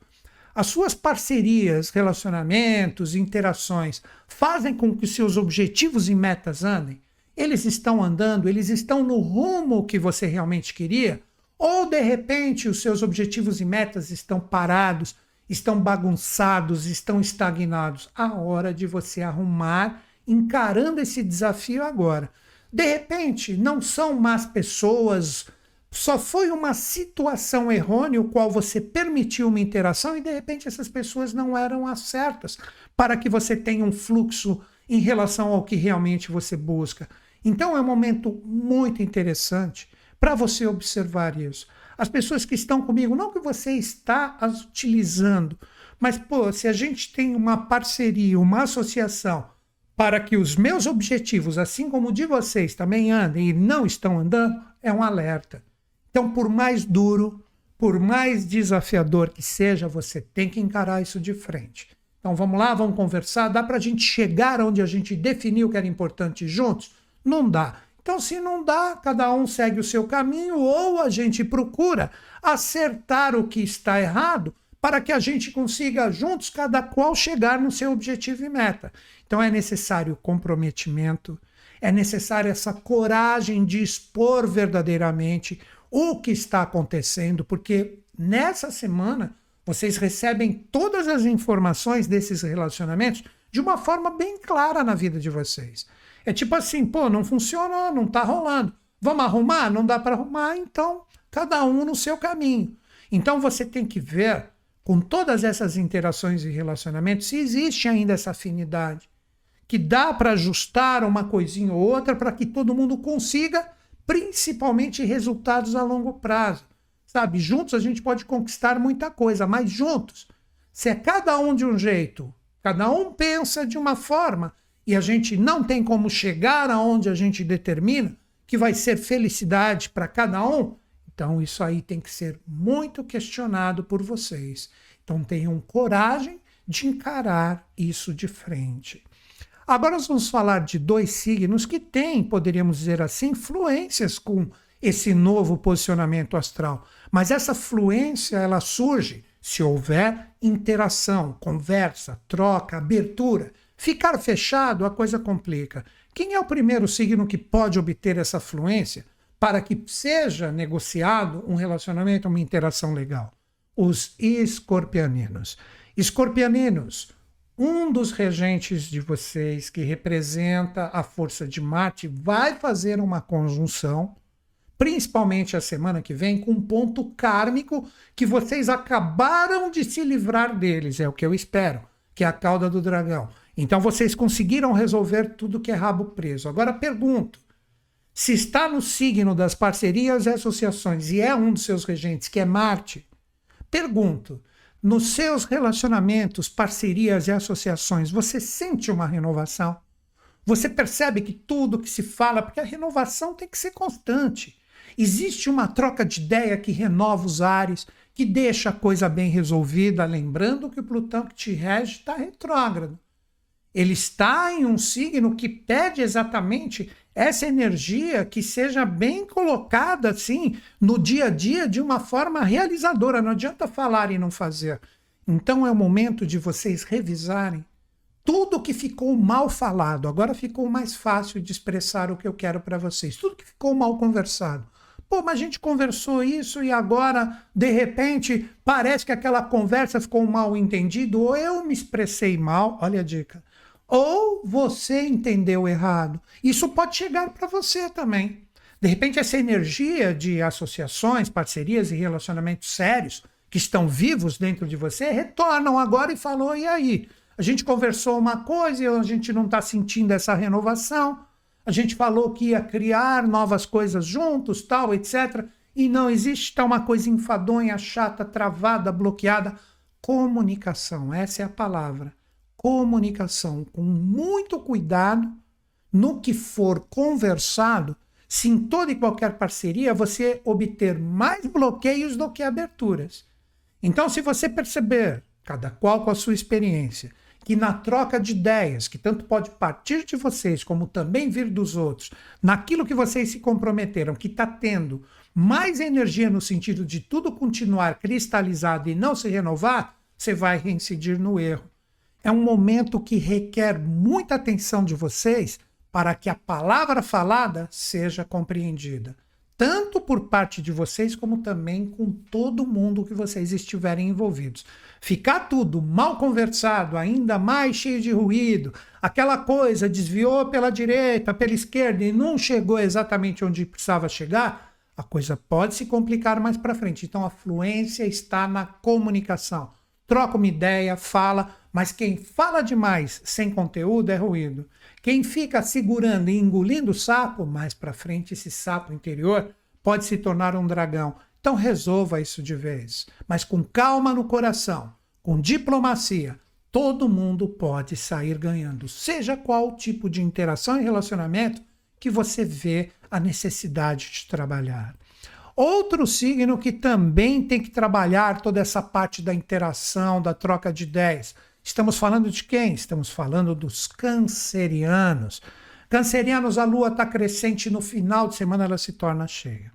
As suas parcerias, relacionamentos, interações fazem com que seus objetivos e metas andem? Eles estão andando, eles estão no rumo que você realmente queria? Ou de repente os seus objetivos e metas estão parados, estão bagunçados, estão estagnados. A hora de você arrumar, encarando esse desafio agora. De repente, não são más pessoas, só foi uma situação errônea, o qual você permitiu uma interação e de repente essas pessoas não eram as certas para que você tenha um fluxo em relação ao que realmente você busca. Então é um momento muito interessante para você observar isso. As pessoas que estão comigo, não que você está as utilizando, mas pô, se a gente tem uma parceria, uma associação para que os meus objetivos, assim como o de vocês, também andem e não estão andando, é um alerta. Então, por mais duro, por mais desafiador que seja, você tem que encarar isso de frente. Então vamos lá, vamos conversar. Dá para a gente chegar onde a gente definiu que era importante juntos? Não dá. Então, se não dá, cada um segue o seu caminho ou a gente procura acertar o que está errado para que a gente consiga juntos, cada qual, chegar no seu objetivo e meta. Então, é necessário comprometimento, é necessário essa coragem de expor verdadeiramente o que está acontecendo, porque nessa semana vocês recebem todas as informações desses relacionamentos de uma forma bem clara na vida de vocês. É tipo assim, pô, não funcionou, não tá rolando. Vamos arrumar? Não dá para arrumar, então cada um no seu caminho. Então você tem que ver com todas essas interações e relacionamentos se existe ainda essa afinidade, que dá para ajustar uma coisinha ou outra para que todo mundo consiga, principalmente resultados a longo prazo. Sabe, juntos a gente pode conquistar muita coisa, mas juntos, se é cada um de um jeito, cada um pensa de uma forma, e a gente não tem como chegar aonde a gente determina que vai ser felicidade para cada um, então isso aí tem que ser muito questionado por vocês. Então tenham coragem de encarar isso de frente. Agora nós vamos falar de dois signos que têm, poderíamos dizer assim, fluências com esse novo posicionamento astral. Mas essa fluência ela surge se houver interação, conversa, troca, abertura Ficar fechado, a coisa complica. Quem é o primeiro signo que pode obter essa fluência para que seja negociado um relacionamento, uma interação legal? Os escorpianinos. Escorpianinos, um dos regentes de vocês que representa a força de Marte vai fazer uma conjunção, principalmente a semana que vem, com um ponto kármico que vocês acabaram de se livrar deles, é o que eu espero, que é a cauda do dragão. Então vocês conseguiram resolver tudo que é rabo preso. Agora pergunto: se está no signo das parcerias e associações e é um dos seus regentes, que é Marte, pergunto: nos seus relacionamentos, parcerias e associações, você sente uma renovação? Você percebe que tudo que se fala, porque a renovação tem que ser constante. Existe uma troca de ideia que renova os ares, que deixa a coisa bem resolvida, lembrando que o Plutão que te rege está retrógrado. Ele está em um signo que pede exatamente essa energia que seja bem colocada assim no dia a dia de uma forma realizadora. Não adianta falar e não fazer. Então é o momento de vocês revisarem tudo que ficou mal falado. Agora ficou mais fácil de expressar o que eu quero para vocês. Tudo que ficou mal conversado. Pô, mas a gente conversou isso e agora, de repente, parece que aquela conversa ficou mal entendido ou eu me expressei mal. Olha a dica ou você entendeu errado. Isso pode chegar para você também. De repente, essa energia de associações, parcerias e relacionamentos sérios que estão vivos dentro de você retornam agora e falou: e aí? A gente conversou uma coisa e a gente não está sentindo essa renovação. A gente falou que ia criar novas coisas juntos, tal, etc. E não existe tal uma coisa enfadonha, chata, travada, bloqueada. Comunicação, essa é a palavra comunicação com muito cuidado no que for conversado, se em toda e qualquer parceria você obter mais bloqueios do que aberturas. Então, se você perceber, cada qual com a sua experiência, que na troca de ideias, que tanto pode partir de vocês como também vir dos outros, naquilo que vocês se comprometeram, que está tendo mais energia no sentido de tudo continuar cristalizado e não se renovar, você vai reincidir no erro é um momento que requer muita atenção de vocês para que a palavra falada seja compreendida, tanto por parte de vocês como também com todo mundo que vocês estiverem envolvidos. Ficar tudo mal conversado, ainda mais cheio de ruído, aquela coisa desviou pela direita, pela esquerda e não chegou exatamente onde precisava chegar, a coisa pode se complicar mais para frente. Então a fluência está na comunicação. Troca uma ideia, fala, mas quem fala demais sem conteúdo é ruído. Quem fica segurando e engolindo o sapo, mais para frente esse sapo interior pode se tornar um dragão. Então resolva isso de vez, mas com calma no coração, com diplomacia. Todo mundo pode sair ganhando, seja qual tipo de interação e relacionamento que você vê a necessidade de trabalhar. Outro signo que também tem que trabalhar toda essa parte da interação, da troca de ideias, Estamos falando de quem? Estamos falando dos cancerianos. Cancerianos, a lua está crescente, no final de semana ela se torna cheia.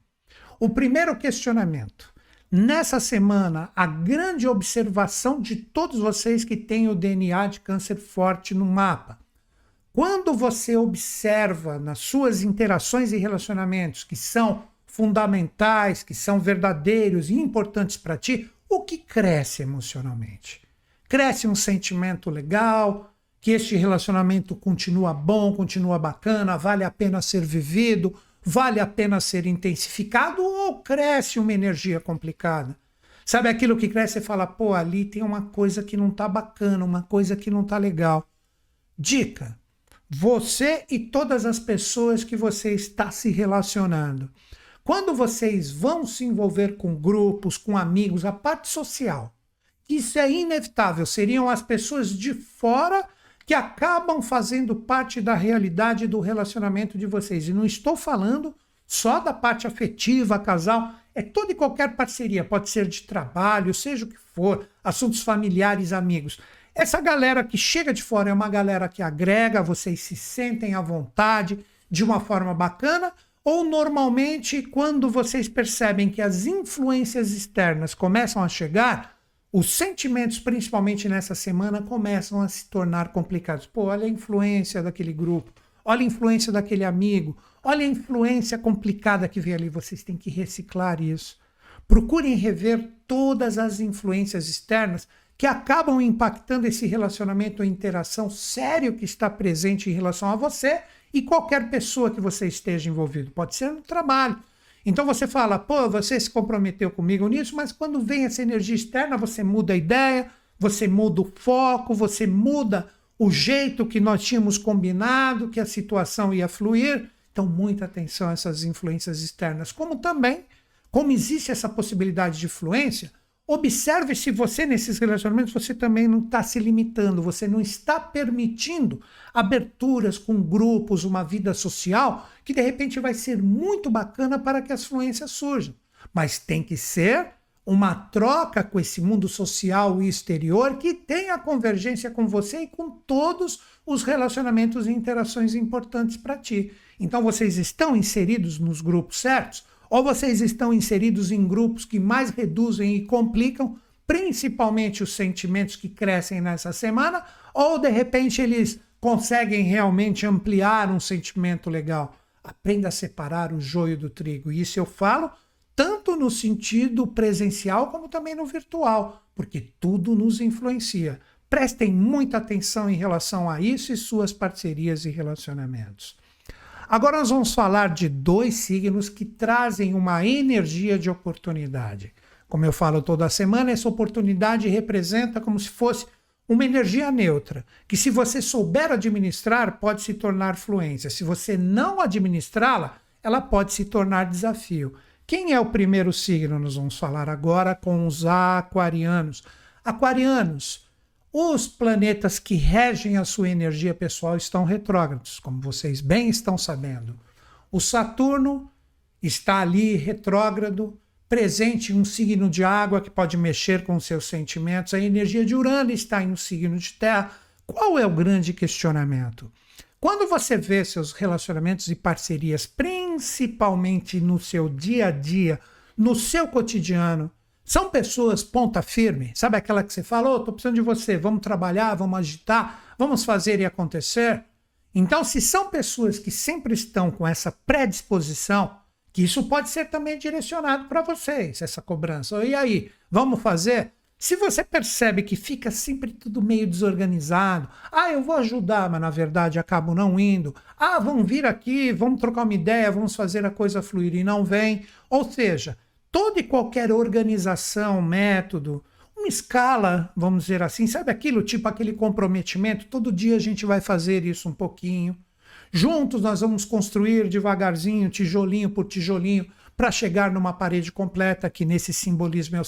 O primeiro questionamento. Nessa semana, a grande observação de todos vocês que têm o DNA de câncer forte no mapa. Quando você observa nas suas interações e relacionamentos que são fundamentais, que são verdadeiros e importantes para ti, o que cresce emocionalmente? cresce um sentimento legal, que este relacionamento continua bom, continua bacana, vale a pena ser vivido, vale a pena ser intensificado ou cresce uma energia complicada? Sabe aquilo que cresce e fala, pô, ali tem uma coisa que não tá bacana, uma coisa que não tá legal. Dica: você e todas as pessoas que você está se relacionando. Quando vocês vão se envolver com grupos, com amigos, a parte social, isso é inevitável. Seriam as pessoas de fora que acabam fazendo parte da realidade do relacionamento de vocês. E não estou falando só da parte afetiva, casal, é toda e qualquer parceria, pode ser de trabalho, seja o que for, assuntos familiares, amigos. Essa galera que chega de fora é uma galera que agrega, vocês se sentem à vontade de uma forma bacana, ou normalmente, quando vocês percebem que as influências externas começam a chegar, os sentimentos, principalmente nessa semana, começam a se tornar complicados. Pô, olha a influência daquele grupo, olha a influência daquele amigo, olha a influência complicada que vem ali. Vocês têm que reciclar isso. Procurem rever todas as influências externas que acabam impactando esse relacionamento ou interação sério que está presente em relação a você e qualquer pessoa que você esteja envolvido. Pode ser no trabalho, então você fala, pô, você se comprometeu comigo nisso, mas quando vem essa energia externa, você muda a ideia, você muda o foco, você muda o jeito que nós tínhamos combinado, que a situação ia fluir. Então, muita atenção a essas influências externas. Como também, como existe essa possibilidade de influência, Observe se você, nesses relacionamentos, você também não está se limitando, você não está permitindo aberturas com grupos, uma vida social, que de repente vai ser muito bacana para que as fluências surjam. Mas tem que ser uma troca com esse mundo social e exterior que tenha convergência com você e com todos os relacionamentos e interações importantes para ti. Então vocês estão inseridos nos grupos certos? Ou vocês estão inseridos em grupos que mais reduzem e complicam, principalmente os sentimentos que crescem nessa semana, ou de repente eles conseguem realmente ampliar um sentimento legal. Aprenda a separar o joio do trigo. E isso eu falo tanto no sentido presencial como também no virtual, porque tudo nos influencia. Prestem muita atenção em relação a isso e suas parcerias e relacionamentos. Agora nós vamos falar de dois signos que trazem uma energia de oportunidade. Como eu falo toda semana, essa oportunidade representa como se fosse uma energia neutra, que se você souber administrar, pode se tornar fluência. Se você não administrá-la, ela pode se tornar desafio. Quem é o primeiro signo? Nós vamos falar agora com os aquarianos. Aquarianos, os planetas que regem a sua energia pessoal estão retrógrados, como vocês bem estão sabendo. O Saturno está ali retrógrado, presente em um signo de água que pode mexer com seus sentimentos. A energia de Urano está em um signo de terra. Qual é o grande questionamento? Quando você vê seus relacionamentos e parcerias, principalmente no seu dia a dia, no seu cotidiano, são pessoas ponta firme, sabe aquela que você fala, oh, tô precisando de você, vamos trabalhar, vamos agitar, vamos fazer e acontecer. Então, se são pessoas que sempre estão com essa predisposição, que isso pode ser também direcionado para vocês, essa cobrança. E aí, vamos fazer? Se você percebe que fica sempre tudo meio desorganizado, ah, eu vou ajudar, mas na verdade acabo não indo. Ah, vamos vir aqui, vamos trocar uma ideia, vamos fazer a coisa fluir e não vem. Ou seja, toda e qualquer organização, método, uma escala, vamos dizer assim, sabe aquilo, tipo aquele comprometimento, todo dia a gente vai fazer isso um pouquinho. Juntos nós vamos construir devagarzinho, tijolinho por tijolinho, para chegar numa parede completa, que nesse simbolismo é,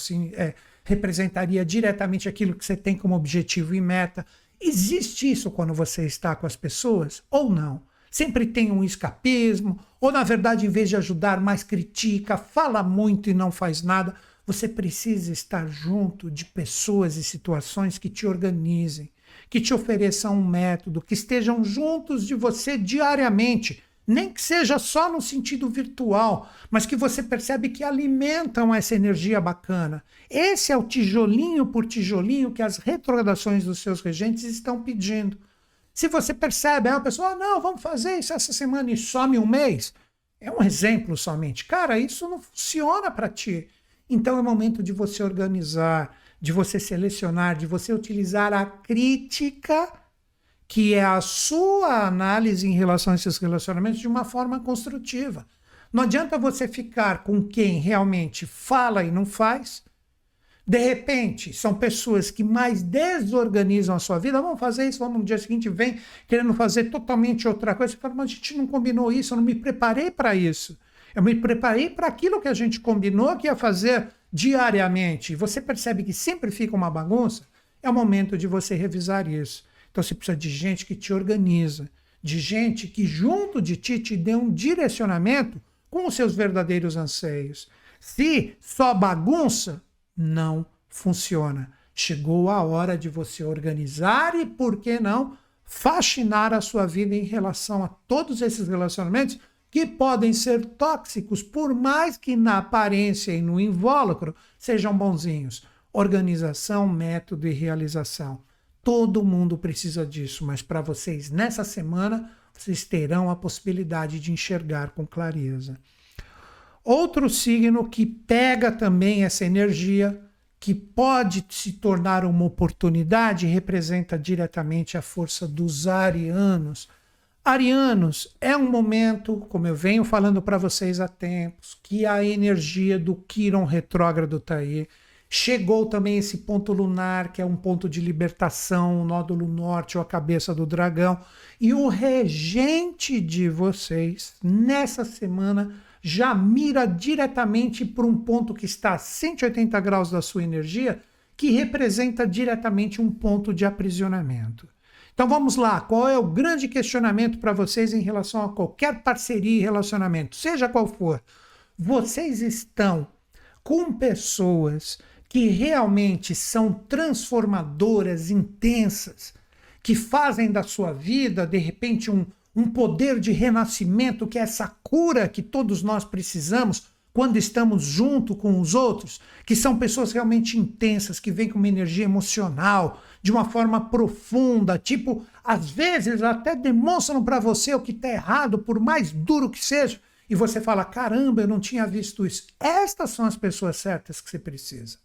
é, representaria diretamente aquilo que você tem como objetivo e meta. Existe isso quando você está com as pessoas ou não? Sempre tem um escapismo, ou na verdade, em vez de ajudar, mais critica, fala muito e não faz nada. Você precisa estar junto de pessoas e situações que te organizem, que te ofereçam um método, que estejam juntos de você diariamente, nem que seja só no sentido virtual, mas que você percebe que alimentam essa energia bacana. Esse é o tijolinho por tijolinho que as retrogradações dos seus regentes estão pedindo. Se você percebe, a pessoa, ah, não, vamos fazer isso essa semana e some um mês, é um exemplo somente. Cara, isso não funciona para ti. Então é momento de você organizar, de você selecionar, de você utilizar a crítica, que é a sua análise em relação a esses relacionamentos, de uma forma construtiva. Não adianta você ficar com quem realmente fala e não faz, de repente, são pessoas que mais desorganizam a sua vida. Vamos fazer isso, vamos no dia seguinte, vem querendo fazer totalmente outra coisa. Você fala, mas a gente não combinou isso, eu não me preparei para isso. Eu me preparei para aquilo que a gente combinou que ia fazer diariamente. Você percebe que sempre fica uma bagunça. É o momento de você revisar isso. Então você precisa de gente que te organiza, de gente que junto de ti te dê um direcionamento com os seus verdadeiros anseios. Se só bagunça, não funciona. Chegou a hora de você organizar e, por que não, faxinar a sua vida em relação a todos esses relacionamentos que podem ser tóxicos, por mais que na aparência e no invólucro sejam bonzinhos. organização, método e realização. Todo mundo precisa disso, mas para vocês nessa semana, vocês terão a possibilidade de enxergar com clareza. Outro signo que pega também essa energia, que pode se tornar uma oportunidade, representa diretamente a força dos arianos. Arianos, é um momento, como eu venho falando para vocês há tempos, que a energia do Quiron retrógrado está aí. Chegou também esse ponto lunar, que é um ponto de libertação, o nódulo norte ou a cabeça do dragão. E o regente de vocês, nessa semana, já mira diretamente para um ponto que está a 180 graus da sua energia, que representa diretamente um ponto de aprisionamento. Então vamos lá, qual é o grande questionamento para vocês em relação a qualquer parceria e relacionamento, seja qual for? Vocês estão com pessoas que realmente são transformadoras, intensas, que fazem da sua vida, de repente, um, um poder de renascimento, que é essa cura que todos nós precisamos quando estamos junto com os outros, que são pessoas realmente intensas, que vêm com uma energia emocional, de uma forma profunda, tipo, às vezes até demonstram para você o que está errado, por mais duro que seja, e você fala: caramba, eu não tinha visto isso. Estas são as pessoas certas que você precisa.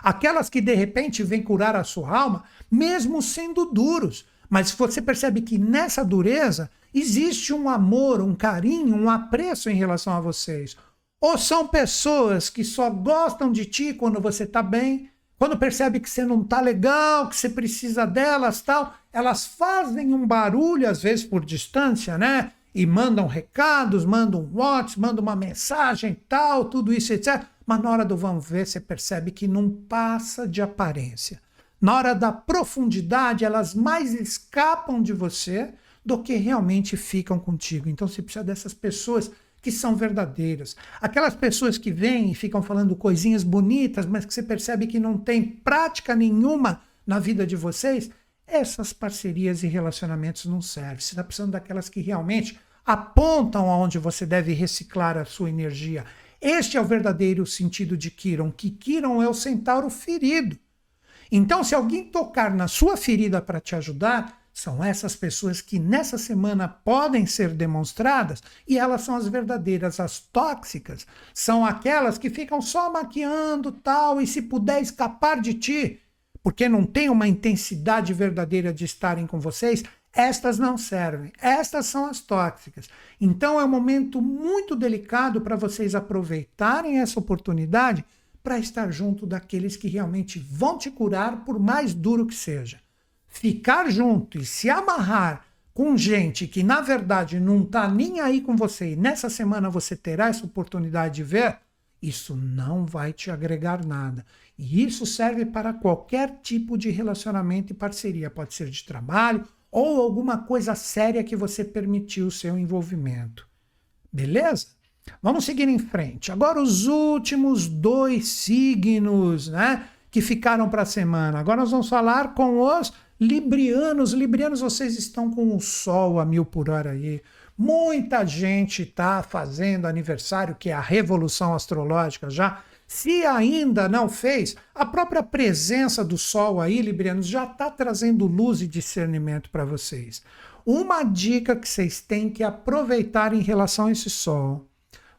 Aquelas que de repente vêm curar a sua alma, mesmo sendo duros. Mas você percebe que nessa dureza existe um amor, um carinho, um apreço em relação a vocês. Ou são pessoas que só gostam de ti quando você está bem, quando percebe que você não está legal, que você precisa delas, tal, elas fazem um barulho às vezes por distância, né? E mandam recados, mandam um WhatsApp, mandam uma mensagem, tal, tudo isso, etc. Mas na hora do vamos ver, você percebe que não passa de aparência. Na hora da profundidade, elas mais escapam de você do que realmente ficam contigo. Então você precisa dessas pessoas que são verdadeiras. Aquelas pessoas que vêm e ficam falando coisinhas bonitas, mas que você percebe que não tem prática nenhuma na vida de vocês, essas parcerias e relacionamentos não servem. Você está precisando daquelas que realmente apontam aonde você deve reciclar a sua energia. Este é o verdadeiro sentido de Kiron, que Kiron é o centauro ferido. Então, se alguém tocar na sua ferida para te ajudar, são essas pessoas que nessa semana podem ser demonstradas e elas são as verdadeiras. As tóxicas são aquelas que ficam só maquiando tal e se puder escapar de ti, porque não tem uma intensidade verdadeira de estarem com vocês, estas não servem. Estas são as tóxicas. Então é um momento muito delicado para vocês aproveitarem essa oportunidade para estar junto daqueles que realmente vão te curar, por mais duro que seja ficar junto e se amarrar com gente que na verdade não está nem aí com você e nessa semana você terá essa oportunidade de ver, isso não vai te agregar nada. E isso serve para qualquer tipo de relacionamento e parceria, pode ser de trabalho ou alguma coisa séria que você permitiu o seu envolvimento. Beleza? Vamos seguir em frente. Agora os últimos dois signos, né, que ficaram para a semana. Agora nós vamos falar com os Librianos, Librianos, vocês estão com o sol a mil por hora aí. Muita gente está fazendo aniversário, que é a revolução astrológica já. Se ainda não fez, a própria presença do Sol aí, Librianos, já está trazendo luz e discernimento para vocês. Uma dica que vocês têm que aproveitar em relação a esse Sol.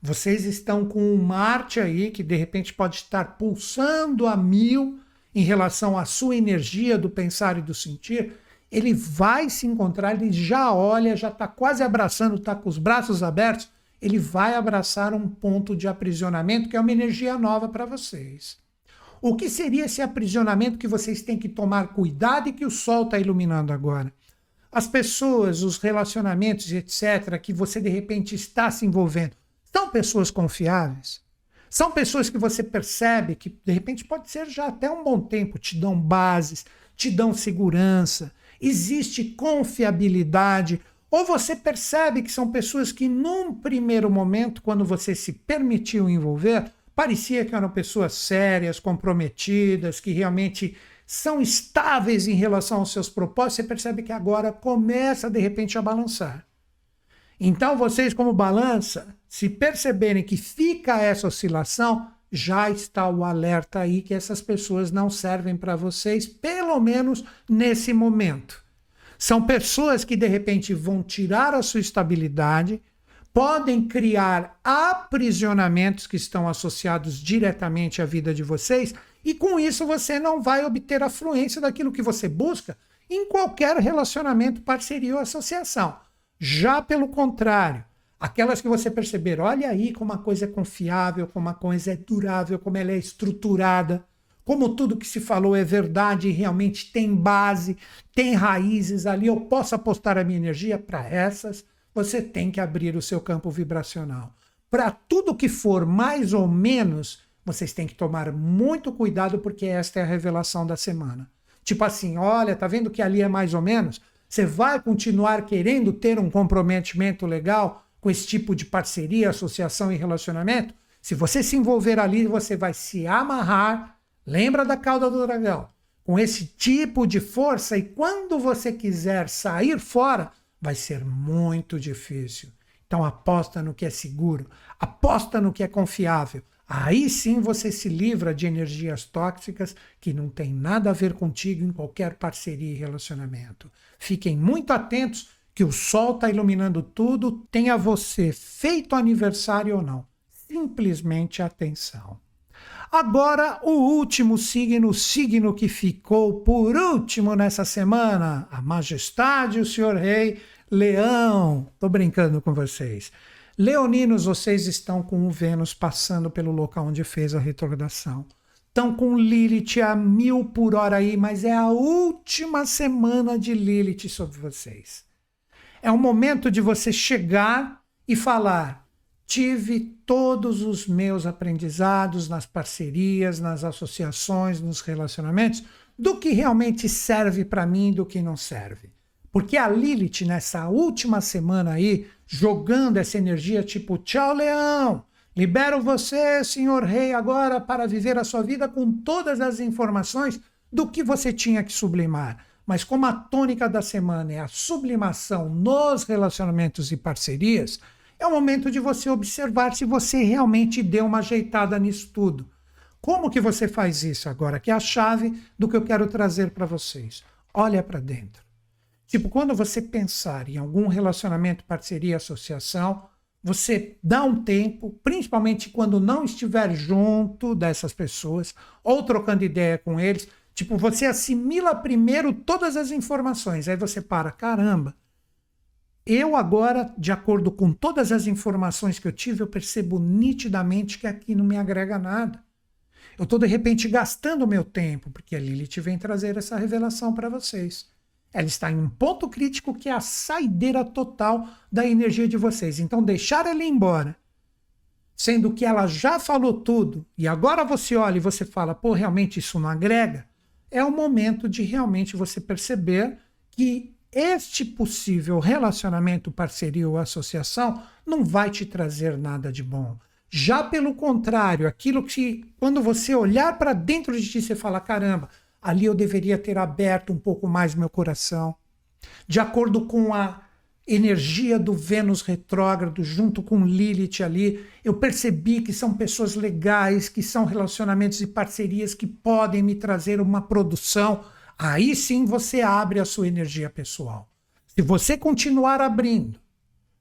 Vocês estão com um Marte aí que de repente pode estar pulsando a mil em relação à sua energia do pensar e do sentir, ele vai se encontrar, ele já olha, já está quase abraçando, está com os braços abertos, ele vai abraçar um ponto de aprisionamento que é uma energia nova para vocês. O que seria esse aprisionamento que vocês têm que tomar cuidado e que o sol está iluminando agora? As pessoas, os relacionamentos, etc., que você de repente está se envolvendo, são pessoas confiáveis? São pessoas que você percebe que, de repente, pode ser já até um bom tempo, te dão bases, te dão segurança, existe confiabilidade. Ou você percebe que são pessoas que, num primeiro momento, quando você se permitiu envolver, parecia que eram pessoas sérias, comprometidas, que realmente são estáveis em relação aos seus propósitos, você percebe que agora começa de repente a balançar. Então, vocês, como balança, se perceberem que fica essa oscilação, já está o alerta aí que essas pessoas não servem para vocês, pelo menos nesse momento. São pessoas que de repente vão tirar a sua estabilidade, podem criar aprisionamentos que estão associados diretamente à vida de vocês, e com isso você não vai obter a fluência daquilo que você busca em qualquer relacionamento, parceria ou associação. Já pelo contrário, aquelas que você perceber, olha aí como a coisa é confiável, como a coisa é durável, como ela é estruturada, como tudo que se falou é verdade e realmente tem base, tem raízes ali, eu posso apostar a minha energia para essas você tem que abrir o seu campo vibracional. Para tudo que for mais ou menos, vocês têm que tomar muito cuidado, porque esta é a revelação da semana. Tipo assim, olha, tá vendo que ali é mais ou menos? Você vai continuar querendo ter um comprometimento legal com esse tipo de parceria, associação e relacionamento? Se você se envolver ali, você vai se amarrar. Lembra da cauda do dragão? Com esse tipo de força, e quando você quiser sair fora, vai ser muito difícil. Então aposta no que é seguro, aposta no que é confiável. Aí sim você se livra de energias tóxicas que não tem nada a ver contigo em qualquer parceria e relacionamento. Fiquem muito atentos que o sol está iluminando tudo, tenha você feito aniversário ou não. Simplesmente atenção. Agora, o último signo, o signo que ficou por último nessa semana, a Majestade, o Senhor Rei, Leão. Tô brincando com vocês. Leoninos, vocês estão com o Vênus passando pelo local onde fez a retrogradação. Estão com Lilith a mil por hora aí, mas é a última semana de Lilith sobre vocês. É o momento de você chegar e falar: tive todos os meus aprendizados nas parcerias, nas associações, nos relacionamentos, do que realmente serve para mim, do que não serve. Porque a Lilith, nessa última semana aí, jogando essa energia tipo: tchau, leão, libero você, senhor rei, agora para viver a sua vida com todas as informações do que você tinha que sublimar. Mas como a tônica da semana é a sublimação nos relacionamentos e parcerias, é o momento de você observar se você realmente deu uma ajeitada nisso tudo. Como que você faz isso agora? Que é a chave do que eu quero trazer para vocês. Olha para dentro. Tipo, quando você pensar em algum relacionamento, parceria, associação, você dá um tempo, principalmente quando não estiver junto dessas pessoas ou trocando ideia com eles. Tipo, você assimila primeiro todas as informações, aí você para, caramba, eu agora, de acordo com todas as informações que eu tive, eu percebo nitidamente que aqui não me agrega nada. Eu estou, de repente, gastando meu tempo, porque a Lilith vem trazer essa revelação para vocês. Ela está em um ponto crítico que é a saideira total da energia de vocês. Então, deixar ela embora, sendo que ela já falou tudo, e agora você olha e você fala, pô, realmente isso não agrega, é o momento de realmente você perceber que este possível relacionamento, parceria ou associação não vai te trazer nada de bom. Já pelo contrário, aquilo que quando você olhar para dentro de ti, você fala: caramba, ali eu deveria ter aberto um pouco mais meu coração. De acordo com a energia do Vênus retrógrado, junto com Lilith ali, eu percebi que são pessoas legais, que são relacionamentos e parcerias que podem me trazer uma produção Aí sim você abre a sua energia pessoal. Se você continuar abrindo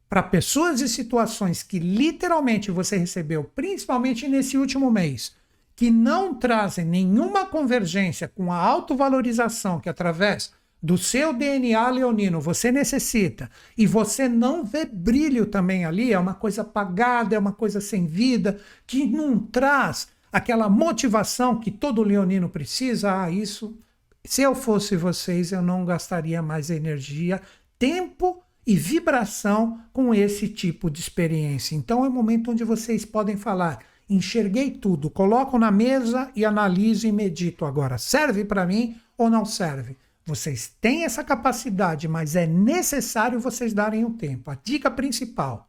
para pessoas e situações que literalmente você recebeu, principalmente nesse último mês, que não trazem nenhuma convergência com a autovalorização que através do seu DNA leonino você necessita e você não vê brilho também ali, é uma coisa apagada, é uma coisa sem vida, que não traz aquela motivação que todo leonino precisa, ah, isso se eu fosse vocês, eu não gastaria mais energia, tempo e vibração com esse tipo de experiência. Então é o momento onde vocês podem falar: enxerguei tudo, coloco na mesa e analiso e medito agora. Serve para mim ou não serve? Vocês têm essa capacidade, mas é necessário vocês darem o um tempo. A dica principal: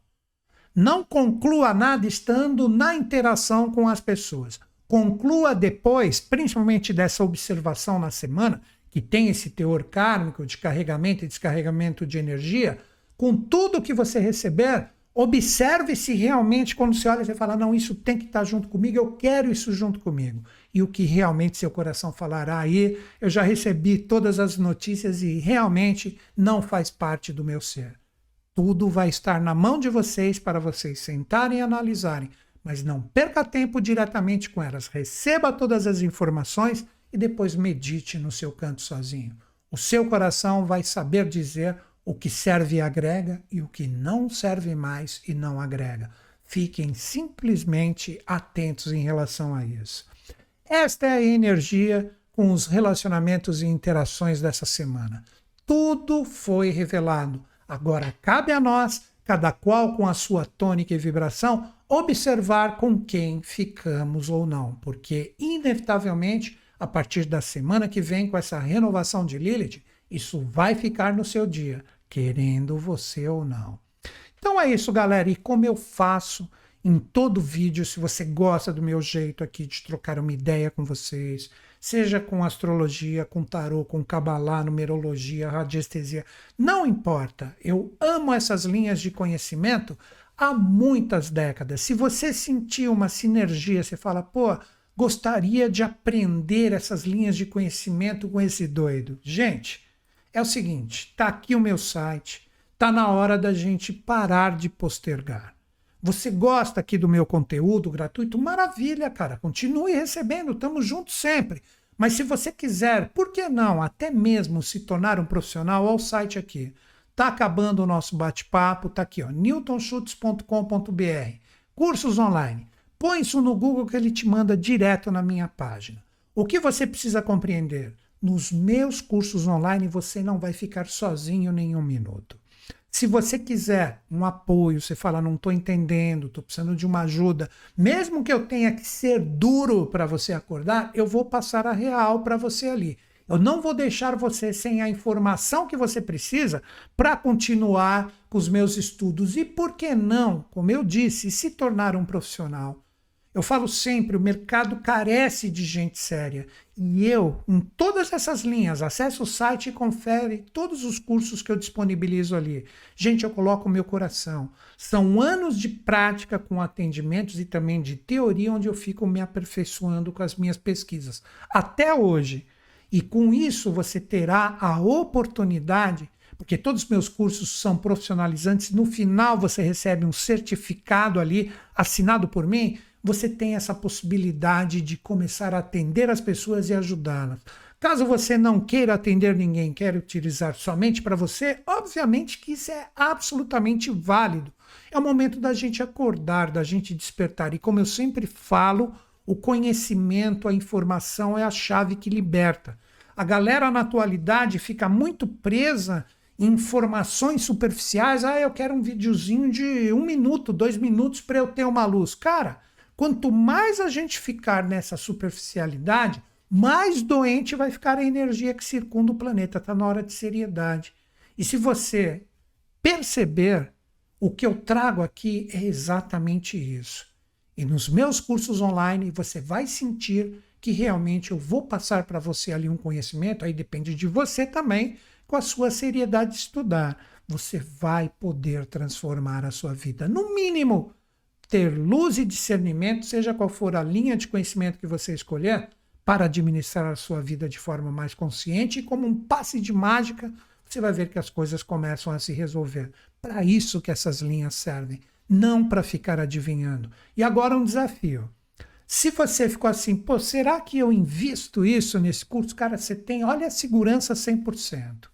não conclua nada estando na interação com as pessoas conclua depois, principalmente dessa observação na semana, que tem esse teor kármico de carregamento e descarregamento de energia, com tudo que você receber, Observe se realmente, quando você olha, você fala: não, isso tem que estar junto comigo, eu quero isso junto comigo. E o que realmente seu coração falará aí, eu já recebi todas as notícias e realmente não faz parte do meu ser. Tudo vai estar na mão de vocês para vocês sentarem e analisarem, mas não perca tempo diretamente com elas. Receba todas as informações e depois medite no seu canto sozinho. O seu coração vai saber dizer o que serve agrega e o que não serve mais e não agrega. Fiquem simplesmente atentos em relação a isso. Esta é a energia com os relacionamentos e interações dessa semana. Tudo foi revelado. Agora cabe a nós, cada qual com a sua tônica e vibração, observar com quem ficamos ou não, porque inevitavelmente, a partir da semana que vem, com essa renovação de Lilith, isso vai ficar no seu dia, querendo você ou não. Então é isso, galera. E como eu faço em todo vídeo, se você gosta do meu jeito aqui de trocar uma ideia com vocês, seja com astrologia, com tarô, com cabalá, numerologia, radiestesia, não importa. Eu amo essas linhas de conhecimento há muitas décadas. Se você sentir uma sinergia, você fala, pô, gostaria de aprender essas linhas de conhecimento com esse doido. Gente, é o seguinte: tá aqui o meu site, tá na hora da gente parar de postergar. Você gosta aqui do meu conteúdo gratuito? Maravilha, cara. Continue recebendo, estamos juntos sempre. Mas se você quiser, por que não, até mesmo se tornar um profissional, olha o site aqui. Tá acabando o nosso bate-papo, tá aqui, newtonschutz.com.br. Cursos online. Põe isso no Google que ele te manda direto na minha página. O que você precisa compreender? Nos meus cursos online você não vai ficar sozinho nenhum minuto. Se você quiser um apoio, você fala, não estou entendendo, estou precisando de uma ajuda, mesmo que eu tenha que ser duro para você acordar, eu vou passar a real para você ali. Eu não vou deixar você sem a informação que você precisa para continuar com os meus estudos. E por que não, como eu disse, se tornar um profissional? Eu falo sempre, o mercado carece de gente séria. E eu, em todas essas linhas, acesse o site e confere todos os cursos que eu disponibilizo ali. Gente, eu coloco o meu coração. São anos de prática com atendimentos e também de teoria, onde eu fico me aperfeiçoando com as minhas pesquisas. Até hoje. E com isso você terá a oportunidade porque todos os meus cursos são profissionalizantes. No final, você recebe um certificado ali, assinado por mim, você tem essa possibilidade de começar a atender as pessoas e ajudá-las. Caso você não queira atender ninguém, quer utilizar somente para você, obviamente que isso é absolutamente válido. É o momento da gente acordar, da gente despertar. E como eu sempre falo, o conhecimento, a informação é a chave que liberta. A galera na atualidade fica muito presa em informações superficiais. Ah, eu quero um videozinho de um minuto, dois minutos para eu ter uma luz. Cara, Quanto mais a gente ficar nessa superficialidade, mais doente vai ficar a energia que circunda o planeta. Está na hora de seriedade. E se você perceber, o que eu trago aqui é exatamente isso. E nos meus cursos online você vai sentir que realmente eu vou passar para você ali um conhecimento, aí depende de você também, com a sua seriedade de estudar. Você vai poder transformar a sua vida. No mínimo, ter luz e discernimento, seja qual for a linha de conhecimento que você escolher, para administrar a sua vida de forma mais consciente e como um passe de mágica, você vai ver que as coisas começam a se resolver. Para isso que essas linhas servem, não para ficar adivinhando. E agora um desafio. Se você ficou assim, pô, será que eu invisto isso nesse curso? Cara, você tem, olha a segurança 100%.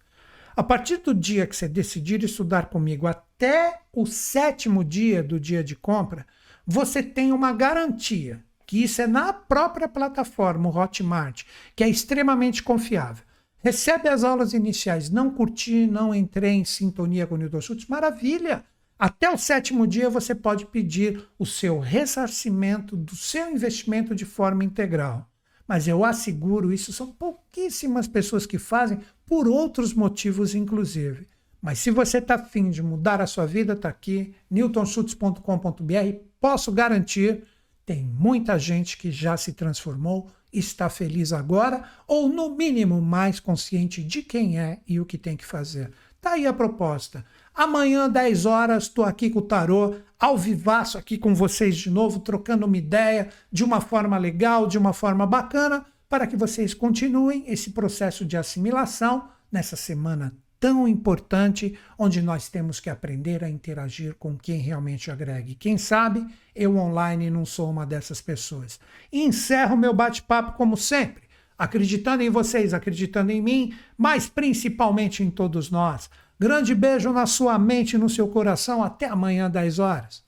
A partir do dia que você decidir estudar comigo até o sétimo dia do dia de compra, você tem uma garantia, que isso é na própria plataforma, o Hotmart, que é extremamente confiável. Recebe as aulas iniciais, não curti, não entrei em sintonia com o Newton Schultz, maravilha! Até o sétimo dia você pode pedir o seu ressarcimento do seu investimento de forma integral. Mas eu asseguro, isso são pouquíssimas pessoas que fazem, por outros motivos, inclusive. Mas se você está afim de mudar a sua vida, está aqui, newtonschutz.com.br. Posso garantir, tem muita gente que já se transformou, está feliz agora, ou no mínimo mais consciente de quem é e o que tem que fazer. Tá aí a proposta. Amanhã, 10 horas, estou aqui com o Tarô, ao vivaço aqui com vocês de novo, trocando uma ideia de uma forma legal, de uma forma bacana, para que vocês continuem esse processo de assimilação nessa semana tão importante, onde nós temos que aprender a interagir com quem realmente agregue. Quem sabe eu online não sou uma dessas pessoas. E encerro meu bate-papo como sempre, acreditando em vocês, acreditando em mim, mas principalmente em todos nós. Grande beijo na sua mente e no seu coração. Até amanhã, 10 horas.